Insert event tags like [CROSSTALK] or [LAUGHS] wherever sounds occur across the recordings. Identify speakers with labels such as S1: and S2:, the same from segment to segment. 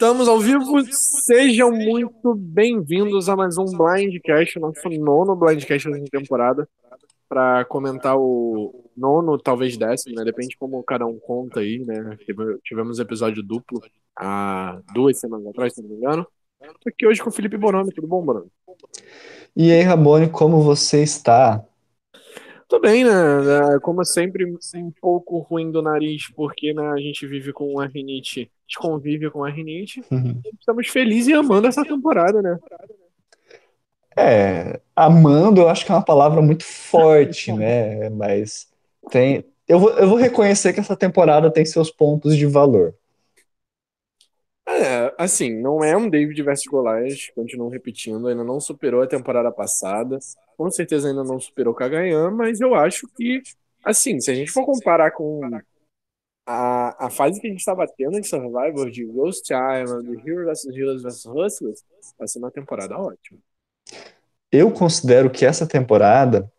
S1: Estamos ao vivo, sejam muito bem-vindos a mais um Blindcast, nosso nono Blindcast da temporada, para comentar o nono, talvez décimo, né? Depende como cada um conta aí, né? Tivemos episódio duplo há duas semanas atrás, se não me engano. Estou aqui hoje com o Felipe Bononi, tudo bom, Bononi?
S2: E aí, Rabone, como você está?
S1: Tô bem, né? É, como sempre, um pouco ruim do nariz, porque né, a gente vive com a rinite, gente convive com a rinite.
S2: Uhum.
S1: Estamos felizes e amando essa temporada, né?
S2: É, amando eu acho que é uma palavra muito forte, [LAUGHS] né? Mas tem. Eu vou, eu vou reconhecer que essa temporada tem seus pontos de valor.
S1: É, assim, não é um David versus Goliath, continuo repetindo, ainda não superou a temporada passada, com certeza ainda não superou o Kagayan, mas eu acho que, assim, se a gente for comparar com a, a fase que a gente estava tendo em Survivor de Ghost Island, de Heroes vs Heroes vs Hustlers, vai ser uma temporada ótima.
S2: Eu considero que essa temporada,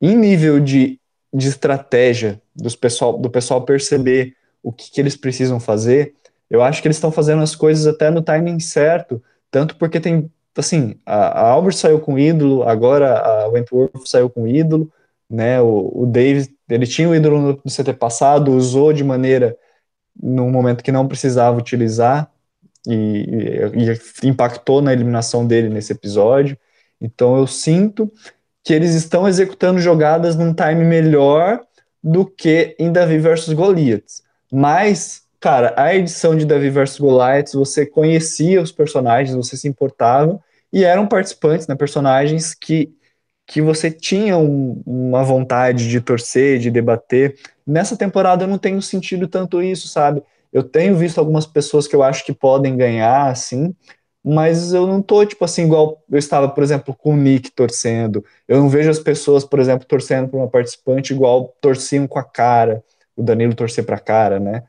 S2: em nível de, de estratégia dos pessoal, do pessoal perceber o que, que eles precisam fazer, eu acho que eles estão fazendo as coisas até no timing certo, tanto porque tem, assim, a, a Albert saiu com ídolo, agora a Wentworth saiu com ídolo, né, o, o Davis, ele tinha o ídolo no, CT passado, usou de maneira, num momento que não precisava utilizar, e, e, e impactou na eliminação dele nesse episódio, então eu sinto que eles estão executando jogadas num time melhor do que em Davi versus Goliath, mas cara, a edição de Davi vs Goliath, você conhecia os personagens, você se importava, e eram participantes, né, personagens que, que você tinha um, uma vontade de torcer, de debater. Nessa temporada eu não tenho sentido tanto isso, sabe? Eu tenho visto algumas pessoas que eu acho que podem ganhar, assim, mas eu não tô, tipo assim, igual eu estava, por exemplo, com o Nick torcendo. Eu não vejo as pessoas, por exemplo, torcendo para uma participante igual torciam com a cara, o Danilo torcer para a cara, né?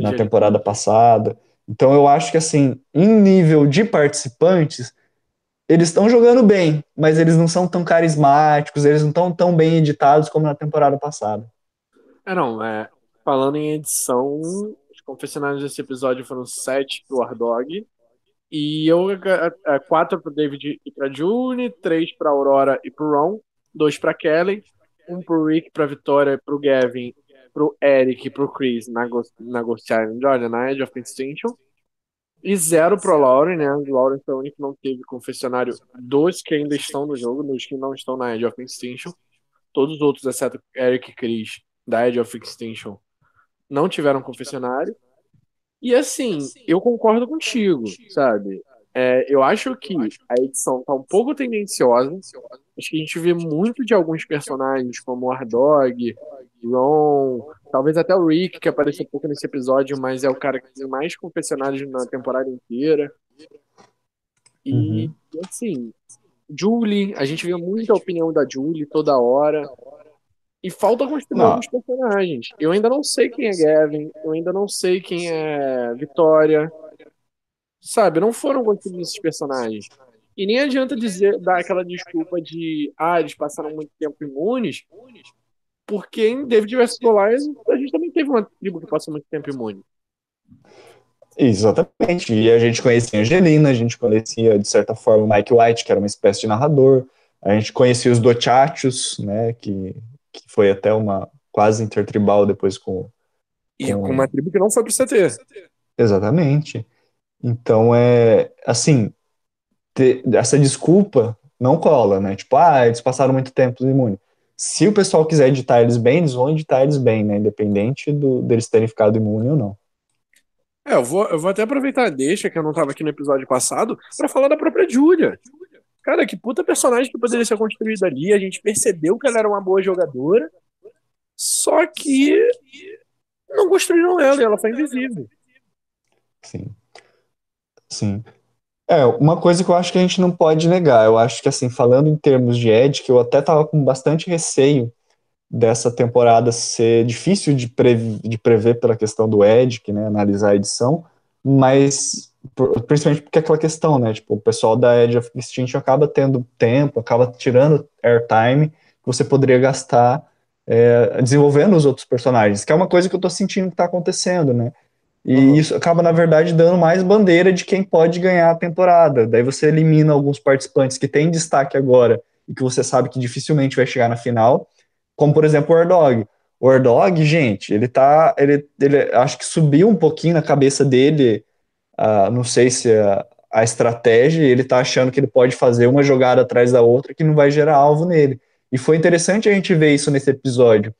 S2: na temporada passada. Então eu acho que assim, em nível de participantes, eles estão jogando bem, mas eles não são tão carismáticos, eles não estão tão bem editados como na temporada passada.
S1: É, não, é, falando em edição, os confessionários desse episódio foram sete pro Ardog, e eu é, é, quatro pro David e pra June, três pra Aurora e pro Ron, dois pra Kelly, um pro Rick, pra Vitória, pro Gavin pro Eric e pro Chris na Ghost, na Ghost Island, olha, na Edge of Extinction. E zero pro Lauren, né? O Lauren foi o único que não teve confessionário dos que ainda estão no jogo, dos que não estão na Edge of Extinction. Todos os outros, exceto Eric e Chris, da Edge of Extinction, não tiveram confessionário. E assim, eu concordo contigo, sabe? É, eu acho que a edição tá um pouco tendenciosa. Acho que a gente vê muito de alguns personagens, como o Ardog, Ron, talvez até o Rick, que apareceu um pouco nesse episódio, mas é o cara que tem mais confessionários na temporada inteira. E, uhum. assim, Julie, a gente vê muita opinião da Julie toda hora. E falta construir não. alguns personagens. Eu ainda não sei quem é Gavin, eu ainda não sei quem é Vitória. Sabe, não foram construídos esses personagens. E nem adianta dizer, dar aquela desculpa de, ah, eles passaram muito tempo imunes, porque em David vs Goliath a gente também teve uma tribo que passou muito tempo imune.
S2: Exatamente. E a gente conhecia a Angelina, a gente conhecia, de certa forma, o Mike White, que era uma espécie de narrador. A gente conhecia os Dochachos, né, que, que foi até uma quase intertribal depois com, com...
S1: E com uma tribo que não foi pro CT.
S2: Exatamente. Então, é assim, ter, essa desculpa não cola, né? Tipo, ah, eles passaram muito tempo imune se o pessoal quiser editar eles bem, eles vão editar eles bem, né? Independente do, deles terem ficado imune ou não.
S1: É, eu vou, eu vou até aproveitar deixa que eu não tava aqui no episódio passado para falar da própria Julia. Cara, que puta personagem que poderia ser construído ali. A gente percebeu que ela era uma boa jogadora, só que não construíram ela e ela foi invisível.
S2: Sim. Sim. É, uma coisa que eu acho que a gente não pode negar, eu acho que assim, falando em termos de Ed, que eu até tava com bastante receio dessa temporada ser difícil de, prever, de prever pela questão do Ed, que, né, analisar a edição, mas principalmente porque é aquela questão, né, tipo, o pessoal da Edge of Extinction acaba tendo tempo, acaba tirando airtime que você poderia gastar é, desenvolvendo os outros personagens, que é uma coisa que eu tô sentindo que tá acontecendo, né, E
S1: Uhum.
S2: isso acaba, na verdade, dando mais bandeira de quem pode ganhar a temporada. Daí você elimina alguns participantes que têm destaque agora e que você sabe que dificilmente vai chegar na final, como por exemplo o Ordog. O Ordog, gente, ele tá. Ele, ele acho que subiu um pouquinho na cabeça dele. ah, não sei se a, a estratégia, ele tá achando que ele pode fazer uma jogada atrás da outra que não vai gerar alvo nele. E foi interessante a gente ver isso nesse episódio,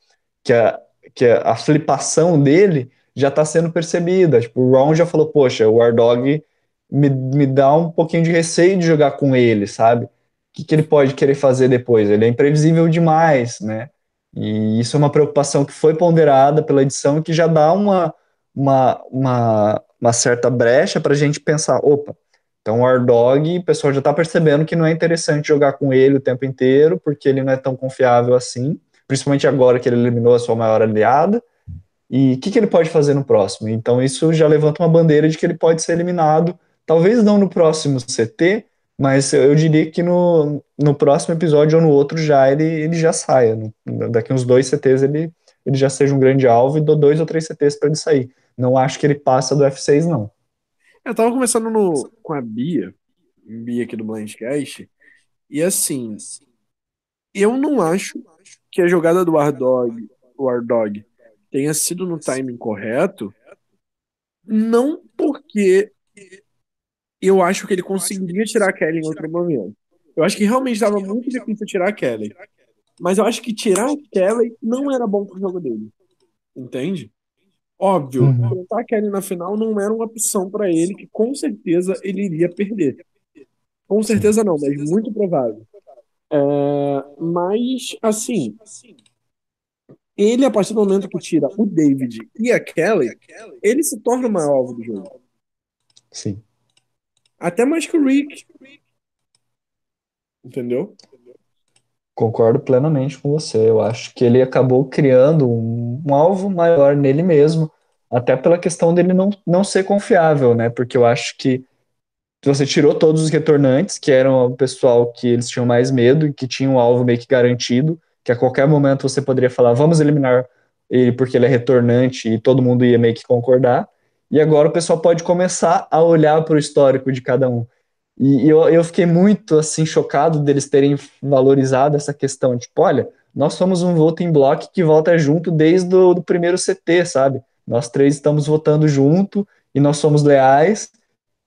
S2: que a, que a, a flipação dele já está sendo percebida. Tipo, o Ron já falou, poxa, o War Dog me, me dá um pouquinho de receio de jogar com ele, sabe? O que, que ele pode querer fazer depois? Ele é imprevisível demais, né? E isso é uma preocupação que foi ponderada pela edição e que já dá uma, uma, uma, uma certa brecha para a gente pensar, opa, então o War Dog, o pessoal já está percebendo que não é interessante jogar com ele o tempo inteiro, porque ele não é tão confiável assim, principalmente agora que ele eliminou a sua maior aliada, e o que, que ele pode fazer no próximo? Então isso já levanta uma bandeira de que ele pode ser eliminado, talvez não no próximo CT, mas eu diria que no, no próximo episódio ou no outro já ele, ele já saia. No, daqui uns dois CTs ele, ele já seja um grande alvo e dou dois ou três CTs para ele sair. Não acho que ele passa do F6, não.
S1: Eu tava conversando no, com a Bia, Bia aqui do Blindcast, e assim, eu não acho que a jogada do War Dog, War Dog tenha sido no timing correto, não porque eu acho que ele conseguiria tirar a Kelly em outro momento. Eu acho que realmente estava muito difícil tirar a Kelly. Mas eu acho que tirar a Kelly não era bom pro jogo dele. Entende? Óbvio,
S2: Uhum.
S1: enfrentar a Kelly na final não era uma opção para ele, que com certeza ele iria perder. Com certeza não, mas muito provável. É, mas, assim, ele, a partir do momento que tira o David e a Kelly, ele se torna o maior alvo do jogo.
S2: Sim.
S1: Até mais que o Rick. Entendeu?
S2: Concordo plenamente com você. Eu acho que ele acabou criando um, um alvo maior nele mesmo, até pela questão dele não, não ser confiável, né? Porque eu acho que você tirou todos os retornantes, que eram o pessoal que eles tinham mais medo e que tinham um alvo meio que garantido, que a qualquer momento você poderia falar, vamos eliminar ele porque ele é retornante e todo mundo ia meio que concordar. E agora o pessoal pode começar a olhar para o histórico de cada um. E eu, eu fiquei muito assim chocado deles terem valorizado essa questão, tipo, olha, nós somos um voting block que vota junto desde o do primeiro CT, sabe? Nós três estamos votando junto e nós somos leais,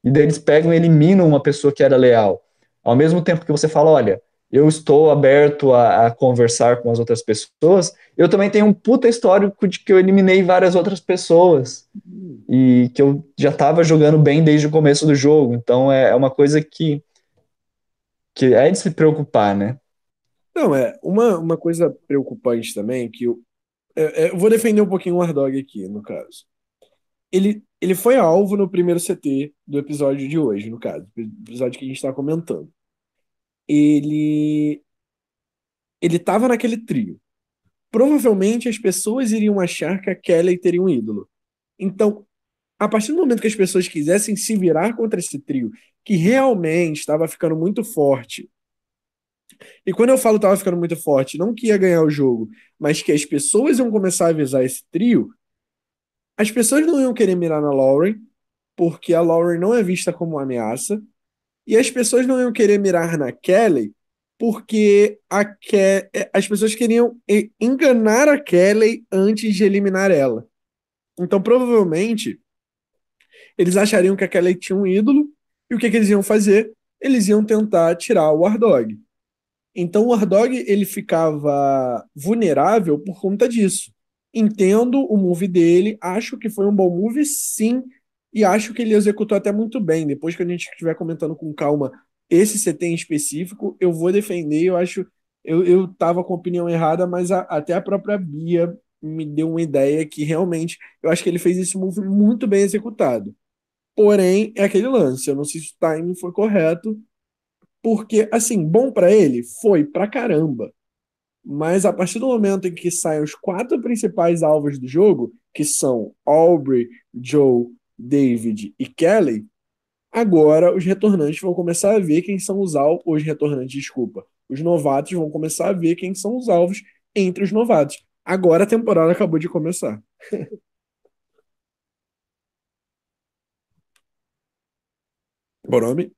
S2: e daí eles pegam e eliminam uma pessoa que era leal. Ao mesmo tempo que você fala, olha, eu estou aberto a, a conversar com as outras pessoas, eu também tenho um puta histórico de que eu eliminei várias outras pessoas e que eu já estava jogando bem desde o começo do jogo. Então é, é uma coisa que, que é de se preocupar, né?
S1: Não, é uma, uma coisa preocupante também, que eu, é- é, eu vou defender um pouquinho o War Dog aqui, no caso. Ele, ele foi alvo no primeiro CT do episódio de hoje, no caso, episódio que a gente está comentando. Ele ele estava naquele trio. Provavelmente as pessoas iriam achar que a Kelly teria um ídolo. Então, a partir do momento que as pessoas quisessem se virar contra esse trio, que realmente estava ficando muito forte, e quando eu falo estava ficando muito forte, não que ia ganhar o jogo, mas que as pessoas iam começar a avisar esse trio, as pessoas não iam querer mirar na Lauren, porque a Lauren não é vista como uma ameaça, e as pessoas não iam querer mirar na Kelly, porque Ke as pessoas queriam enganar a Kelly antes de eliminar ela. Então, provavelmente, eles achariam que a Kelly tinha um ídolo, e o que, que eles iam fazer? Eles iam tentar tirar o War Dog. Então, o War Dog, ele ficava vulnerável por conta disso. Entendo o move dele, acho que foi um bom move, sim, e acho que ele executou até muito bem. Depois que a gente estiver comentando com calma esse CT em específico, eu vou defender. Eu acho. Eu, eu tava com a opinião errada, mas a- até a própria Bia me deu uma ideia que realmente eu acho que ele fez esse move muito bem executado. Porém, é aquele lance. Eu não sei se o timing foi correto, porque, assim, bom pra ele foi pra caramba. Mas a partir do momento em que saem os quatro principais alvos do jogo, que são Aubrey, Joe, David e Kelly, agora os retornantes vão começar a ver quem são os alvos, os retornantes, desculpa, os novatos vão começar a ver quem são os alvos entre os novatos. Agora a temporada acabou de começar. [LAUGHS] Borome?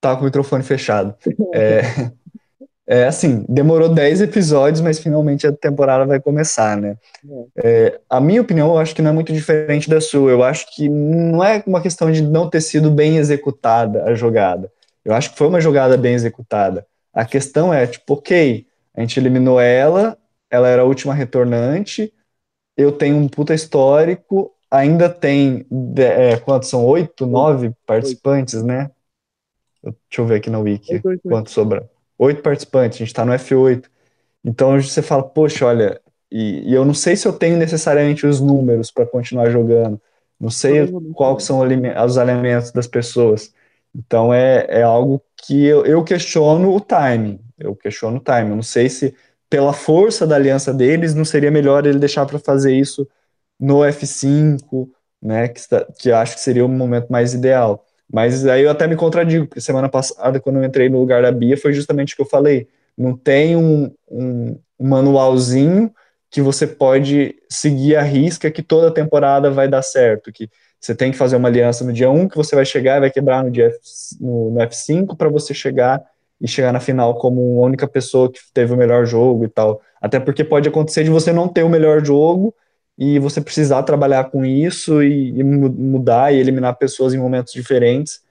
S2: Tá com o microfone fechado. é... [LAUGHS] é assim, demorou 10 episódios, mas finalmente a temporada vai começar, né? É, a minha opinião, eu acho que não é muito diferente da sua. Eu acho que não é uma questão de não ter sido bem executada a jogada. Eu acho que foi uma jogada bem executada. A questão é, tipo, ok, a gente eliminou ela, ela era a última retornante, eu tenho um puta histórico, ainda tem, é, quantos são? Oito, nove participantes, né? Deixa eu ver aqui na Wiki oito, oito, quanto sobra. Oito participantes, a gente tá no F8. Então você fala, poxa, olha, e, e eu não sei se eu tenho necessariamente os números para continuar jogando, não sei quais são os elementos das pessoas. Então é, é algo que eu, eu questiono o timing. Eu questiono o timing. Eu não sei se pela força da aliança deles, não seria melhor ele deixar para fazer isso no F5, né? Que, que acho que seria o momento mais ideal. Mas aí eu até me contradigo, porque semana passada, quando eu entrei no lugar da Bia, foi justamente o que eu falei. Não tem um, um, manualzinho que você pode seguir a risca que toda temporada vai dar certo, que você tem que fazer uma aliança no dia 1, que você vai chegar e vai quebrar no, dia F, no, no F5 para você chegar e chegar na final como a única pessoa que teve o melhor jogo e tal. Até porque pode acontecer de você não ter o melhor jogo e você precisar trabalhar com isso e, e mudar e eliminar pessoas em momentos diferentes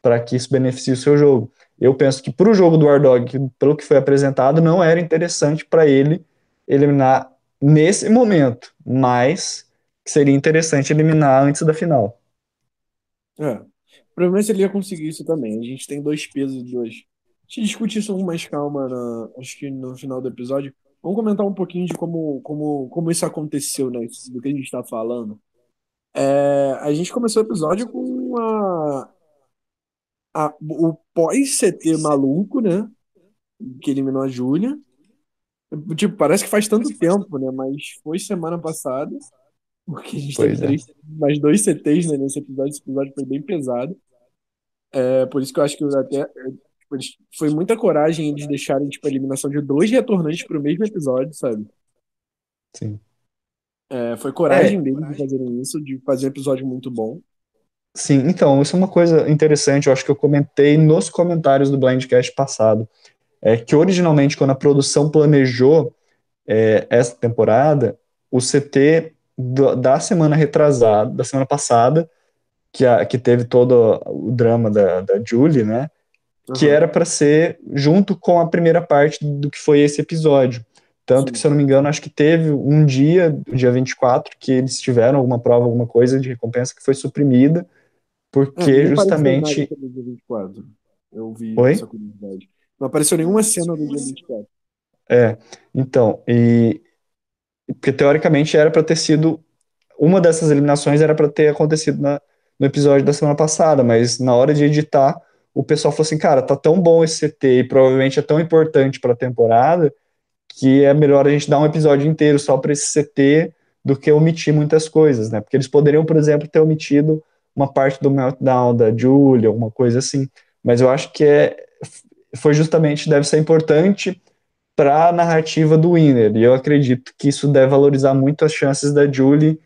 S2: para que isso beneficie o seu jogo. Eu penso que para o jogo do Wardog, pelo que foi apresentado, não era interessante para ele eliminar nesse momento, mas seria interessante eliminar antes da final.
S1: É. Provavelmente ele ia conseguir isso também. A gente tem dois pesos e dois. A gente discutir isso com mais calma, na, acho que no final do episódio. Vamos comentar um pouquinho de como, como, como isso aconteceu, né? Do que a gente está falando. É, a gente começou o episódio com a, a o pós-CT maluco, né? Que eliminou a Júlia. Tipo, parece que faz tanto tempo, né? Mas foi semana passada. Porque a gente pois teve é. mais dois CTs né, nesse episódio. Esse episódio foi bem pesado. É, por isso que eu acho que eu até. Tipo, foi muita coragem eles deixarem tipo, a eliminação de dois retornantes pro mesmo episódio, sabe?
S2: Sim.
S1: É, foi coragem é. deles de fazerem isso, de fazer um episódio muito bom.
S2: Sim, então, isso é uma coisa interessante, eu acho que eu comentei nos comentários do Blindcast passado é que originalmente, quando a produção planejou é, essa temporada, o CT do, da semana retrasada, da semana passada, que, a, que teve todo o drama da, da Julie, né? Uhum. Que era para ser junto com a primeira parte do que foi esse episódio. Tanto Sim. que, se eu não me engano, acho que teve um dia, dia 24, que eles tiveram alguma prova, alguma coisa de recompensa que foi suprimida, porque é, justamente.
S1: Eu vi Oi? essa curiosidade. Não apareceu nenhuma cena do dia 24.
S2: É, então, e. Porque teoricamente era para ter sido. Uma dessas eliminações era para ter acontecido na, no episódio da semana passada, mas na hora de editar, o pessoal falou assim: cara, tá tão bom esse CT e provavelmente é tão importante para a temporada que é melhor a gente dar um episódio inteiro só para esse CT do que omitir muitas coisas, né? Porque eles poderiam, por exemplo, ter omitido uma parte do meltdown da Julia, alguma coisa assim. Mas eu acho que é, foi justamente, deve ser importante para a narrativa do Winner. E eu acredito que isso deve valorizar muito as chances da Julie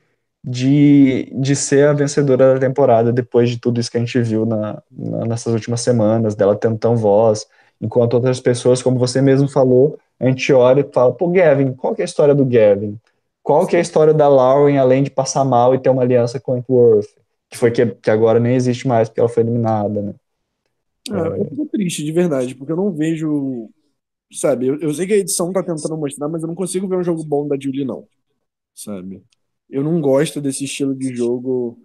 S2: de, de ser a vencedora da temporada depois de tudo isso que a gente viu na, na, nessas últimas semanas, dela tendo tão voz, enquanto outras pessoas, como você mesmo falou, a gente olha e fala, pô, Gavin, qual que é a história do Gavin? Qual que é a história da Lauren, além de passar mal e ter uma aliança com Wentworth? Que foi que, que agora nem existe mais, porque ela foi eliminada, né?
S1: É, eu fico triste, de verdade, porque eu não vejo. Sabe, eu, eu sei que a edição tá tentando mostrar, mas eu não consigo ver um jogo bom da Julie, não. Sabe? Eu não gosto desse estilo de jogo.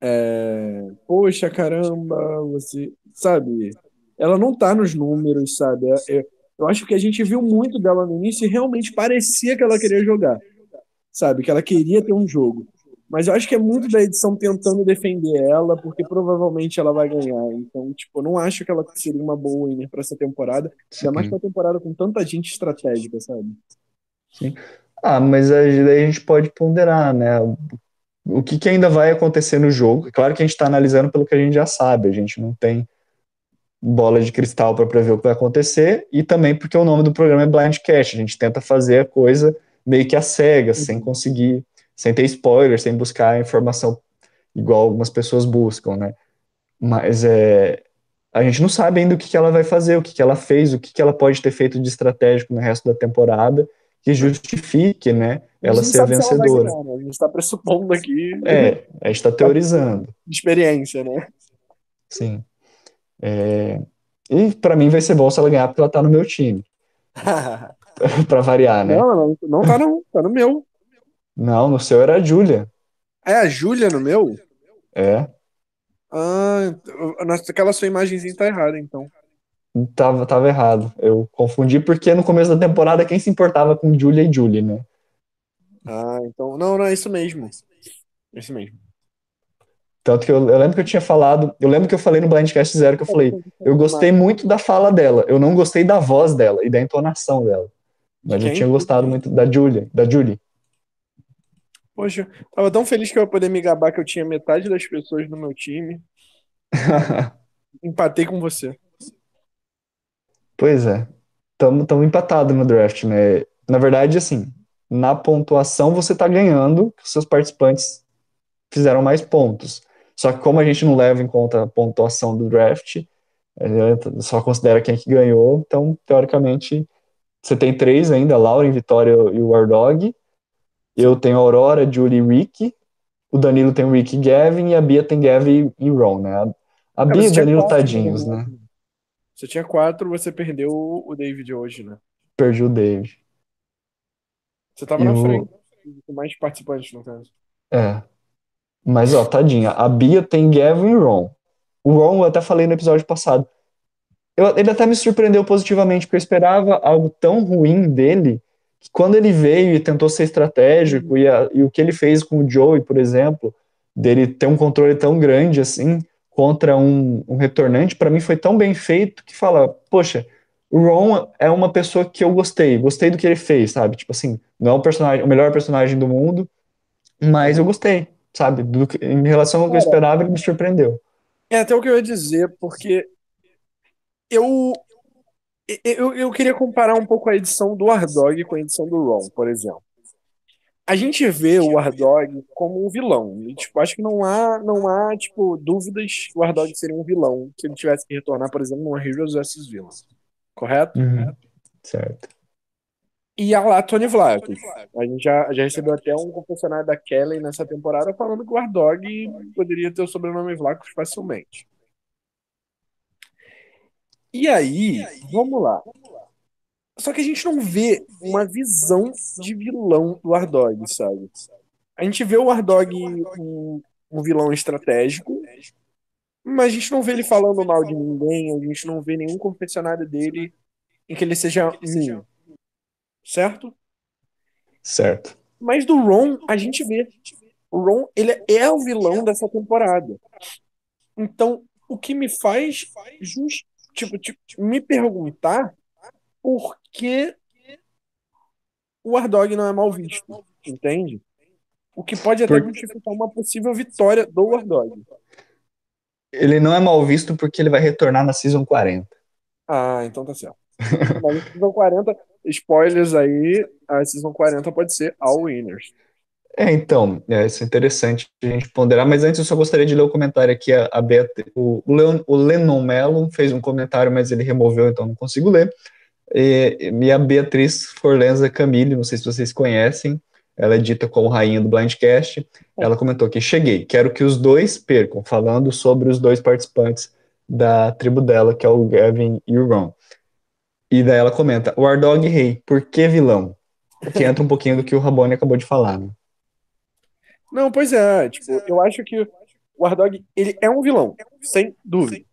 S1: É, Poxa, caramba, você. Sabe? Ela não tá nos números, sabe? É, é, eu acho que a gente viu muito dela no início e realmente parecia que ela queria jogar. Sabe? Que ela queria ter um jogo. Mas eu acho que é muito da edição tentando defender ela, porque provavelmente ela vai ganhar. Então, tipo, eu não acho que ela seria uma boa winner pra essa temporada. Ainda mais pra temporada com tanta gente estratégica, sabe?
S2: Sim. Ah, mas aí a gente pode ponderar, né? O que, que ainda vai acontecer no jogo? Claro que a gente está analisando pelo que a gente já sabe, a gente não tem bola de cristal para prever o que vai acontecer, e também porque o nome do programa é Blind Cash, a gente tenta fazer a coisa meio que a uhum. sem conseguir sem ter spoiler, sem buscar informação igual algumas pessoas buscam, né? Mas é, a gente não sabe ainda o que, que ela vai fazer, o que, que ela fez, o que, que ela pode ter feito de estratégico no resto da temporada que justifique, né, ela ser a vencedora.
S1: Ganhar, né? A gente está pressupondo aqui.
S2: É, a gente está teorizando.
S1: Experiência, né?
S2: Sim. É... E para mim vai ser bom se ela ganhar porque ela tá no meu time. [LAUGHS] para variar, né?
S1: Não, não, não tá no, tá no meu.
S2: Não, no seu era a Júlia.
S1: É a Júlia no meu?
S2: É.
S1: Ah, aquela sua imagenzinha tá errada, então.
S2: Tava, tava errado. Eu confundi porque no começo da temporada quem se importava com Julia e Julie, né?
S1: Ah, então. Não, não, é isso mesmo. É isso mesmo.
S2: Tanto que eu, eu, lembro que eu tinha falado, eu lembro que eu falei no Blindcast Zero que eu falei, eu gostei muito da fala dela, eu não gostei da voz dela e da entonação dela. Mas eu tinha gostado muito da Julia, da Julie.
S1: Poxa, tava tão feliz que eu ia poder me gabar que eu tinha metade das pessoas no meu time. [LAUGHS] Empatei com você.
S2: Pois é. Estamos empatados no draft, né? Na verdade, assim, na pontuação você está ganhando, seus participantes fizeram mais pontos. Só que como a gente não leva em conta a pontuação do draft, só considera quem que ganhou, então, teoricamente, você tem três ainda, Lauren, Vitória e o Wardog. Eu tenho Aurora, Julie e Rick. O Danilo tem o Rick e Gavin, e a Bia tem Gavin e Ron, né? A Bia e o Danilo tadinhos, né?
S1: Você tinha quatro, você perdeu o David hoje, né?
S2: Perdi o David.
S1: Você tava e na o... frente, com mais participantes, no caso.
S2: É. Mas, ó, tadinha, a Bia tem Gavin e Ron. O Ron, eu até falei no episódio passado. Eu, ele até me surpreendeu positivamente, porque eu esperava algo tão ruim dele, que quando ele veio e tentou ser estratégico, e, a, e o que ele fez com o Joey, por exemplo, dele ter um controle tão grande assim, contra um, um retornante, para mim foi tão bem feito que fala, poxa, o Ron é uma pessoa que eu gostei, gostei do que ele fez, sabe? Tipo assim, não é o personagem, o melhor personagem do mundo, mas eu gostei, sabe? Do, em relação ao que eu esperava, ele me surpreendeu.
S1: É até o que eu ia dizer, porque eu, eu, eu queria comparar um pouco a edição do Ardog com a edição do Ron, por exemplo a gente vê o Wardog como um vilão. E, tipo, acho que não há, não há tipo, dúvidas que o Wardog seria um vilão se ele tivesse que retornar, por exemplo, no Heroes vs Villains. Correto?
S2: Uhum. Certo.
S1: E a lá Tony Vlad. A gente já, já recebeu até um confessionário da Kelly nessa temporada falando que o Wardog poderia ter o sobrenome Vlacos facilmente. E aí, vamos lá. Só que a gente não vê uma visão de vilão do Ardog, sabe? A gente vê o Ardog um, um vilão estratégico, mas a gente não vê ele falando mal de ninguém, a gente não vê nenhum confessionário dele em que ele seja mim. Certo?
S2: Certo.
S1: Mas do Ron, a gente vê. O Ron, ele é o vilão dessa temporada. Então, o que me faz just, tipo, tipo, me perguntar por que o Wardog não é mal visto, entende? O que pode até justificar uma possível vitória do Wardog.
S2: Ele não é mal visto porque ele vai retornar na Season 40.
S1: Ah, então tá certo. [LAUGHS] na Season 40, spoilers aí, a Season 40 pode ser All Winners.
S2: É, então, é, isso é interessante a gente ponderar, mas antes eu só gostaria de ler o comentário aqui, a, a Beat, o, o, Leon, o Lennon Mello fez um comentário, mas ele removeu, então não consigo ler. E, e a Beatriz Forlenza Camille, não sei se vocês conhecem, ela é dita como rainha do Blindcast. Ela comentou que cheguei, quero que os dois percam, falando sobre os dois participantes da tribo dela, que é o Gavin e o Ron. E daí ela comenta: o Ardog Rei, por que vilão? Que entra um pouquinho do que o Rabone acabou de falar, né?
S1: Não, pois é, tipo, eu acho que o Ardog, ele é um vilão, sem dúvida.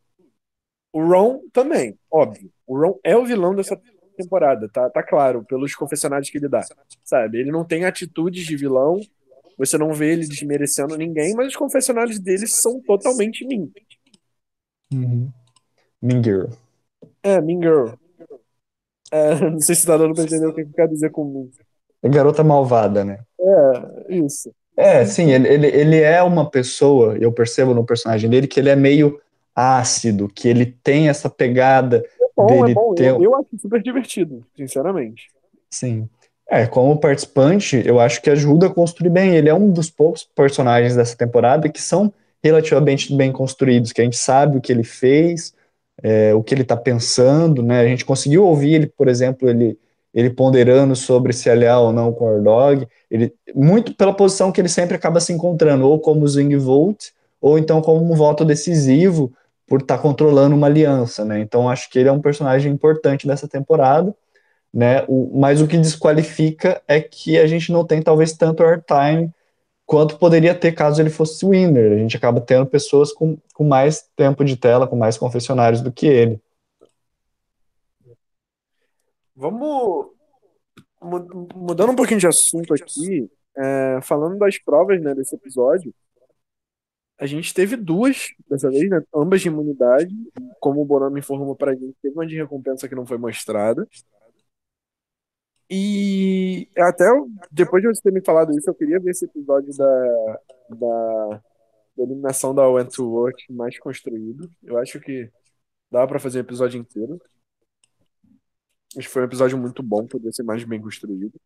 S1: O Ron também, óbvio. O Ron é o vilão dessa temporada, tá, tá claro, pelos confessionários que ele dá. Sabe? Ele não tem atitudes de vilão, você não vê ele desmerecendo ninguém, mas os confessionários dele são totalmente mean.
S2: Uhum. Mean Girl.
S1: É, Mean Girl. É, [LAUGHS] não sei se tá dando pra entender o que eu quero dizer com mean.
S2: É garota malvada, né?
S1: É, isso.
S2: É, sim, ele, ele, ele é uma pessoa, eu percebo no personagem dele que ele é meio ácido, que ele tem essa pegada bom,
S1: é bom.
S2: ter...
S1: Eu, eu acho super divertido, sinceramente.
S2: Sim. É, como participante, eu acho que ajuda a construir bem. Ele é um dos poucos personagens dessa temporada que são relativamente bem construídos, que a gente sabe o que ele fez, é, o que ele está pensando, né? A gente conseguiu ouvir ele, por exemplo, ele, ele ponderando sobre se aliar ou não com o Ordog, ele, muito pela posição que ele sempre acaba se encontrando, ou como Zwing Volt, ou então como um voto decisivo por estar tá controlando uma aliança, né? Então acho que ele é um personagem importante dessa temporada, né? O, mas o que desqualifica é que a gente não tem talvez tanto airtime quanto poderia ter caso ele fosse winner. A gente acaba tendo pessoas com, com mais tempo de tela, com mais confessionários do que ele.
S1: Vamos mudando um pouquinho de assunto aqui, é, falando das provas né, desse episódio. A gente teve duas dessa vez, né, ambas de imunidade. Como o Bonami informou pra gente, teve uma de recompensa que não foi mostrada. E até depois de você ter me falado isso, eu queria ver esse episódio da, da, da eliminação da Wentworth mais construído. Eu acho que dá para fazer um episódio inteiro. Acho que foi um episódio muito bom, poderia ser mais bem construído.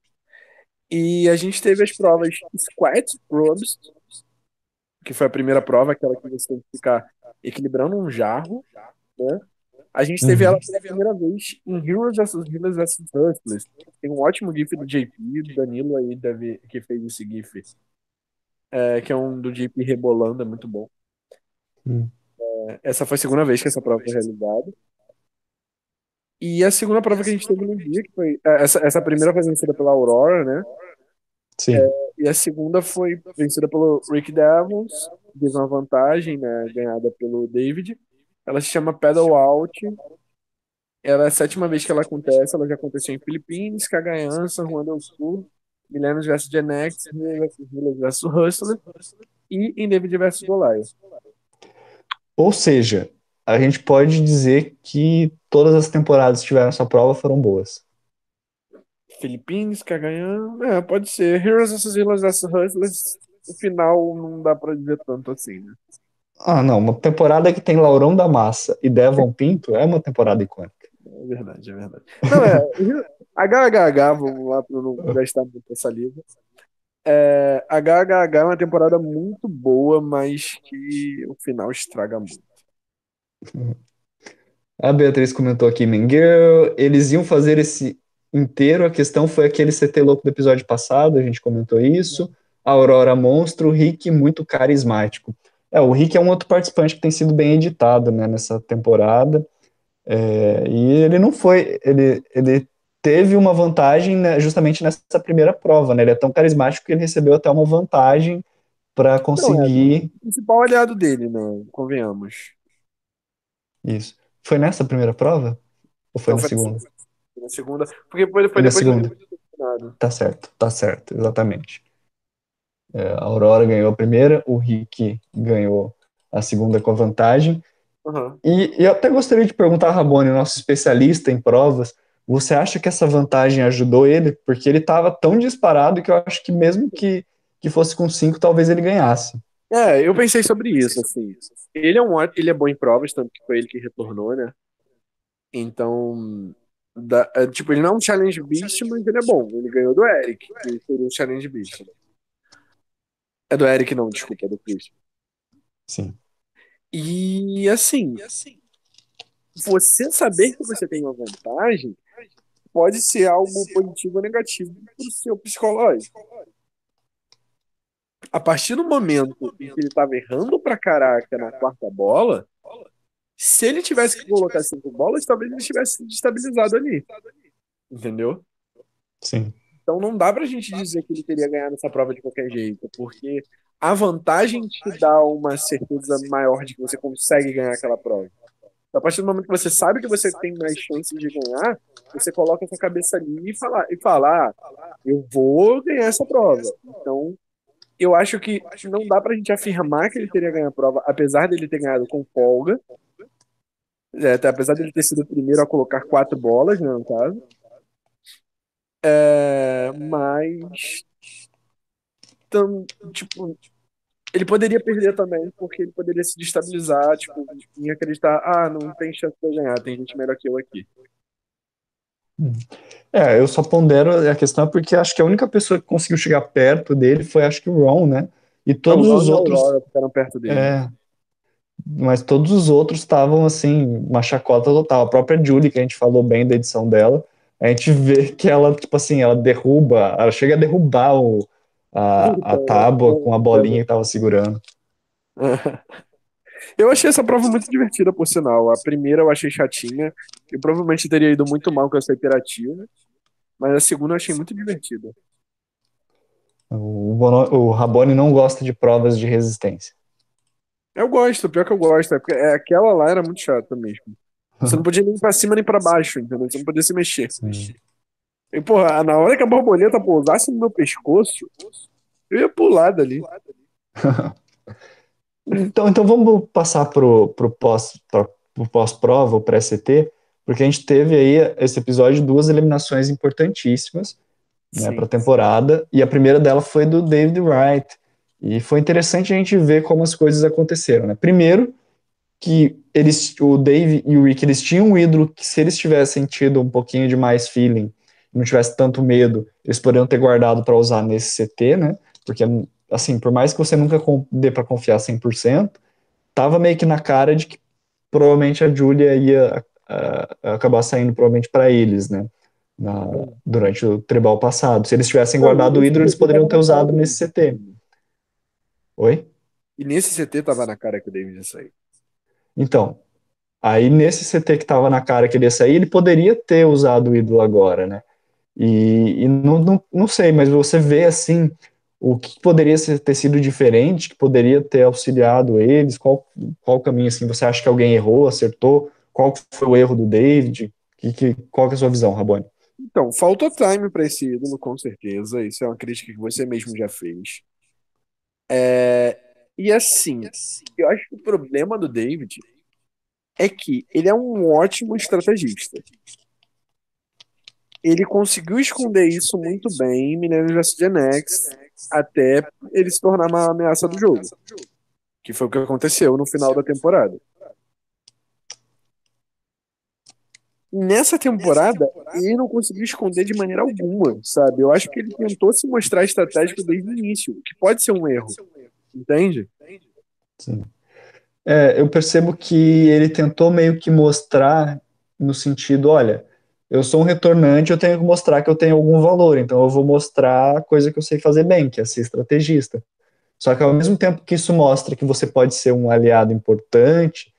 S1: E a gente teve as provas Squat Probes, que foi a primeira prova, aquela que você tem que ficar equilibrando um jarro, né? A gente teve uhum. ela pela primeira vez em Heroes vs. Heroes vs. Hustlers. Tem um ótimo GIF do JP, do Danilo aí deve, que fez esse GIF. É, que é um do JP rebolando, é muito bom. Uhum. É, essa foi a segunda vez que essa prova foi realizada. E a segunda prova que a gente teve no dia, que foi. É, essa, essa primeira foi vencida pela Aurora, né?
S2: Sim. É,
S1: e a segunda foi vencida pelo Rick Devons, teve uma vantagem, né? Ganhada pelo David. Ela se chama Pedal Out. Ela é a sétima vez que ela acontece. Ela já aconteceu em Filipinas, Cagayan, San Juan del Sul, Millennium vs Gen X, Village vs Hustler e em David vs Goliath.
S2: Ou seja, a gente pode dizer que todas as temporadas que tiveram essa prova foram boas.
S1: Filipinas, Cagayan, é, pode ser. Heroes vs Heroes vs Hustlers, o final não dá pra dizer tanto assim, né?
S2: Ah, não, uma temporada que tem Laurão da Massa e Devon [LAUGHS] Pinto é uma temporada icônica.
S1: É verdade, é verdade. Não, é. HHH, vamos lá para não [LAUGHS] gastar muito essa saliva. É, HHH é uma temporada muito boa, mas que o final estraga muito.
S2: A Beatriz comentou aqui, Mengirl, eles iam fazer esse inteiro, a questão foi aquele CT louco do episódio passado, a gente comentou isso. A Aurora monstro, Rick muito carismático. É, o Rick é um outro participante que tem sido bem editado né, nessa temporada. É, e ele não foi. Ele, ele teve uma vantagem né, justamente nessa primeira prova. Né? Ele é tão carismático que ele recebeu até uma vantagem para conseguir.
S1: é, o principal aliado dele, né? Convenhamos.
S2: Isso. Foi nessa primeira prova? Ou foi não, na foi segunda?
S1: Na segunda. Porque depois,
S2: foi,
S1: na
S2: depois segunda. Tá certo, tá certo, exatamente. É, a Aurora ganhou a primeira, o Rick ganhou a segunda com a vantagem.
S1: Uhum.
S2: E, e, eu até gostaria de perguntar a Rabone, nosso especialista em provas, você acha que essa vantagem ajudou ele? Porque ele estava tão disparado que eu acho que mesmo que, que fosse com cinco, talvez ele ganhasse.
S1: É, eu pensei sobre isso, assim. Ele é um ele é bom em provas, tanto que foi ele que retornou, né? Então, da, é, tipo, ele não é um challenge beast, mas ele é bom. Ele ganhou do Eric, que seria um challenge beast. É do Eric, não, desculpa, é do Chris.
S2: Sim.
S1: E assim, você saber que você tem uma vantagem pode ser algo positivo ou negativo para o seu psicológico. A partir do momento em que ele estava errando pra caraca na quarta bola, se ele tivesse que colocar cinco bolas, talvez ele estivesse destabilizado ali. Entendeu?
S2: Sim.
S1: Então não dá pra gente dizer que ele teria ganhado essa prova de qualquer jeito, porque a vantagem te dá uma certeza maior de que você consegue ganhar aquela prova. Então, a partir do momento que você sabe que você tem mais chances de ganhar, você coloca essa cabeça ali e fala, e fala ah, eu vou ganhar essa prova. Então, eu acho que não dá pra gente afirmar que ele teria ganho a prova, apesar dele ter ganhado com folga. É, apesar dele ter sido o primeiro a colocar quatro bolas, né, no caso. É, mas. Tam, tipo, ele poderia perder também, porque ele poderia se destabilizar, tipo, em acreditar, ah, não tem chance de eu ganhar, tem gente melhor que eu aqui.
S2: É, eu só pondero a questão porque acho que a única pessoa que conseguiu chegar perto dele foi, acho que o Ron, né? E todos
S1: Não,
S2: os outros.
S1: Ficaram perto dele.
S2: É, mas todos os outros estavam assim, uma chacota total. A própria Julie, que a gente falou bem da edição dela, a gente vê que ela, tipo assim, ela derruba, ela chega a derrubar o, a, a tábua com a bolinha que tava segurando. [LAUGHS]
S1: Eu achei essa prova muito divertida, por sinal. A primeira eu achei chatinha. Eu provavelmente teria ido muito mal com essa imperativa. Mas a segunda eu achei muito divertida.
S2: O, Bono, o Rabone não gosta de provas de resistência.
S1: Eu gosto, pior que eu gosto. É porque é, aquela lá era muito chata mesmo. Você não podia nem pra cima nem pra baixo, entendeu? Você não podia se mexer.
S2: Sim.
S1: E, porra, na hora que a borboleta pousasse no meu pescoço, eu ia pular dali. [LAUGHS]
S2: Então, então vamos passar pro, pro pós, pro, pós-prova, o pré-CT, porque a gente teve aí esse episódio duas eliminações importantíssimas né, para a temporada, e a primeira dela foi do David Wright. E foi interessante a gente ver como as coisas aconteceram. Né? Primeiro, que eles, o Dave e o Rick, eles tinham um ídolo que se eles tivessem tido um pouquinho de mais feeling, não tivesse tanto medo, eles poderiam ter guardado para usar nesse CT, né? Porque, assim, por mais que você nunca dê para confiar 100%, tava meio que na cara de que provavelmente a Julia ia acabar saindo provavelmente para eles, né? Na, durante o tribal passado. Se eles tivessem guardado o ídolo, eles poderiam ter usado nesse CT. Oi?
S1: E nesse CT tava na cara que o David ia sair.
S2: Então, aí nesse CT que tava na cara que ele ia sair, ele poderia ter usado o ídolo agora, né? E, e não, não, não sei, mas você vê assim o que poderia ter sido diferente, que poderia ter auxiliado eles, qual, qual caminho assim, você acha que alguém errou, acertou, qual foi o erro do David, que, que, qual que é a sua visão, Rabone?
S1: Então, faltou time para esse ídolo, com certeza, isso é uma crítica que você mesmo já fez. É, e assim, eu acho que o problema do David é que ele é um ótimo estrategista. Ele conseguiu esconder isso muito bem em Millennium vs Gen X até ele se tornar uma ameaça do jogo. Que foi o que aconteceu no final da temporada. Nessa temporada, ele não conseguiu esconder de maneira alguma, sabe? Eu acho que ele tentou se mostrar estratégico desde o início, que pode ser um erro. Entende?
S2: Sim. É, eu percebo que ele tentou meio que mostrar no sentido, olha, eu sou um retornante, eu tenho que mostrar que eu tenho algum valor, então eu vou mostrar a coisa que eu sei fazer bem, que é ser estrategista. Só que ao mesmo tempo que isso mostra que você pode ser um aliado importante,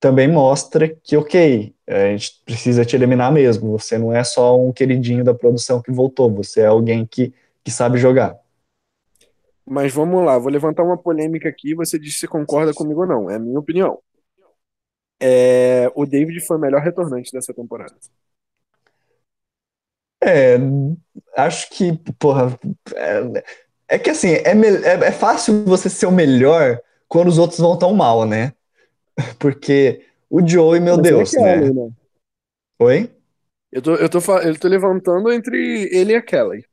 S2: também mostra que, ok, a gente precisa te eliminar mesmo, você não é só um queridinho da produção que voltou, você é alguém que, que sabe jogar.
S1: Mas vamos lá, vou levantar uma polêmica aqui, você diz se concorda comigo ou não, é a minha opinião. É, o David foi o melhor retornante dessa temporada.
S2: É, acho que, porra, é, é que assim, é, é, é, fácil você ser o melhor quando os outros vão tão mal, né? [LAUGHS] Porque o Joey, meu
S1: Mas
S2: Deus,
S1: é Kelly,
S2: né?
S1: né?
S2: Oi?
S1: Eu tô, eu, tô, eu tô levantando entre ele e a Kelly.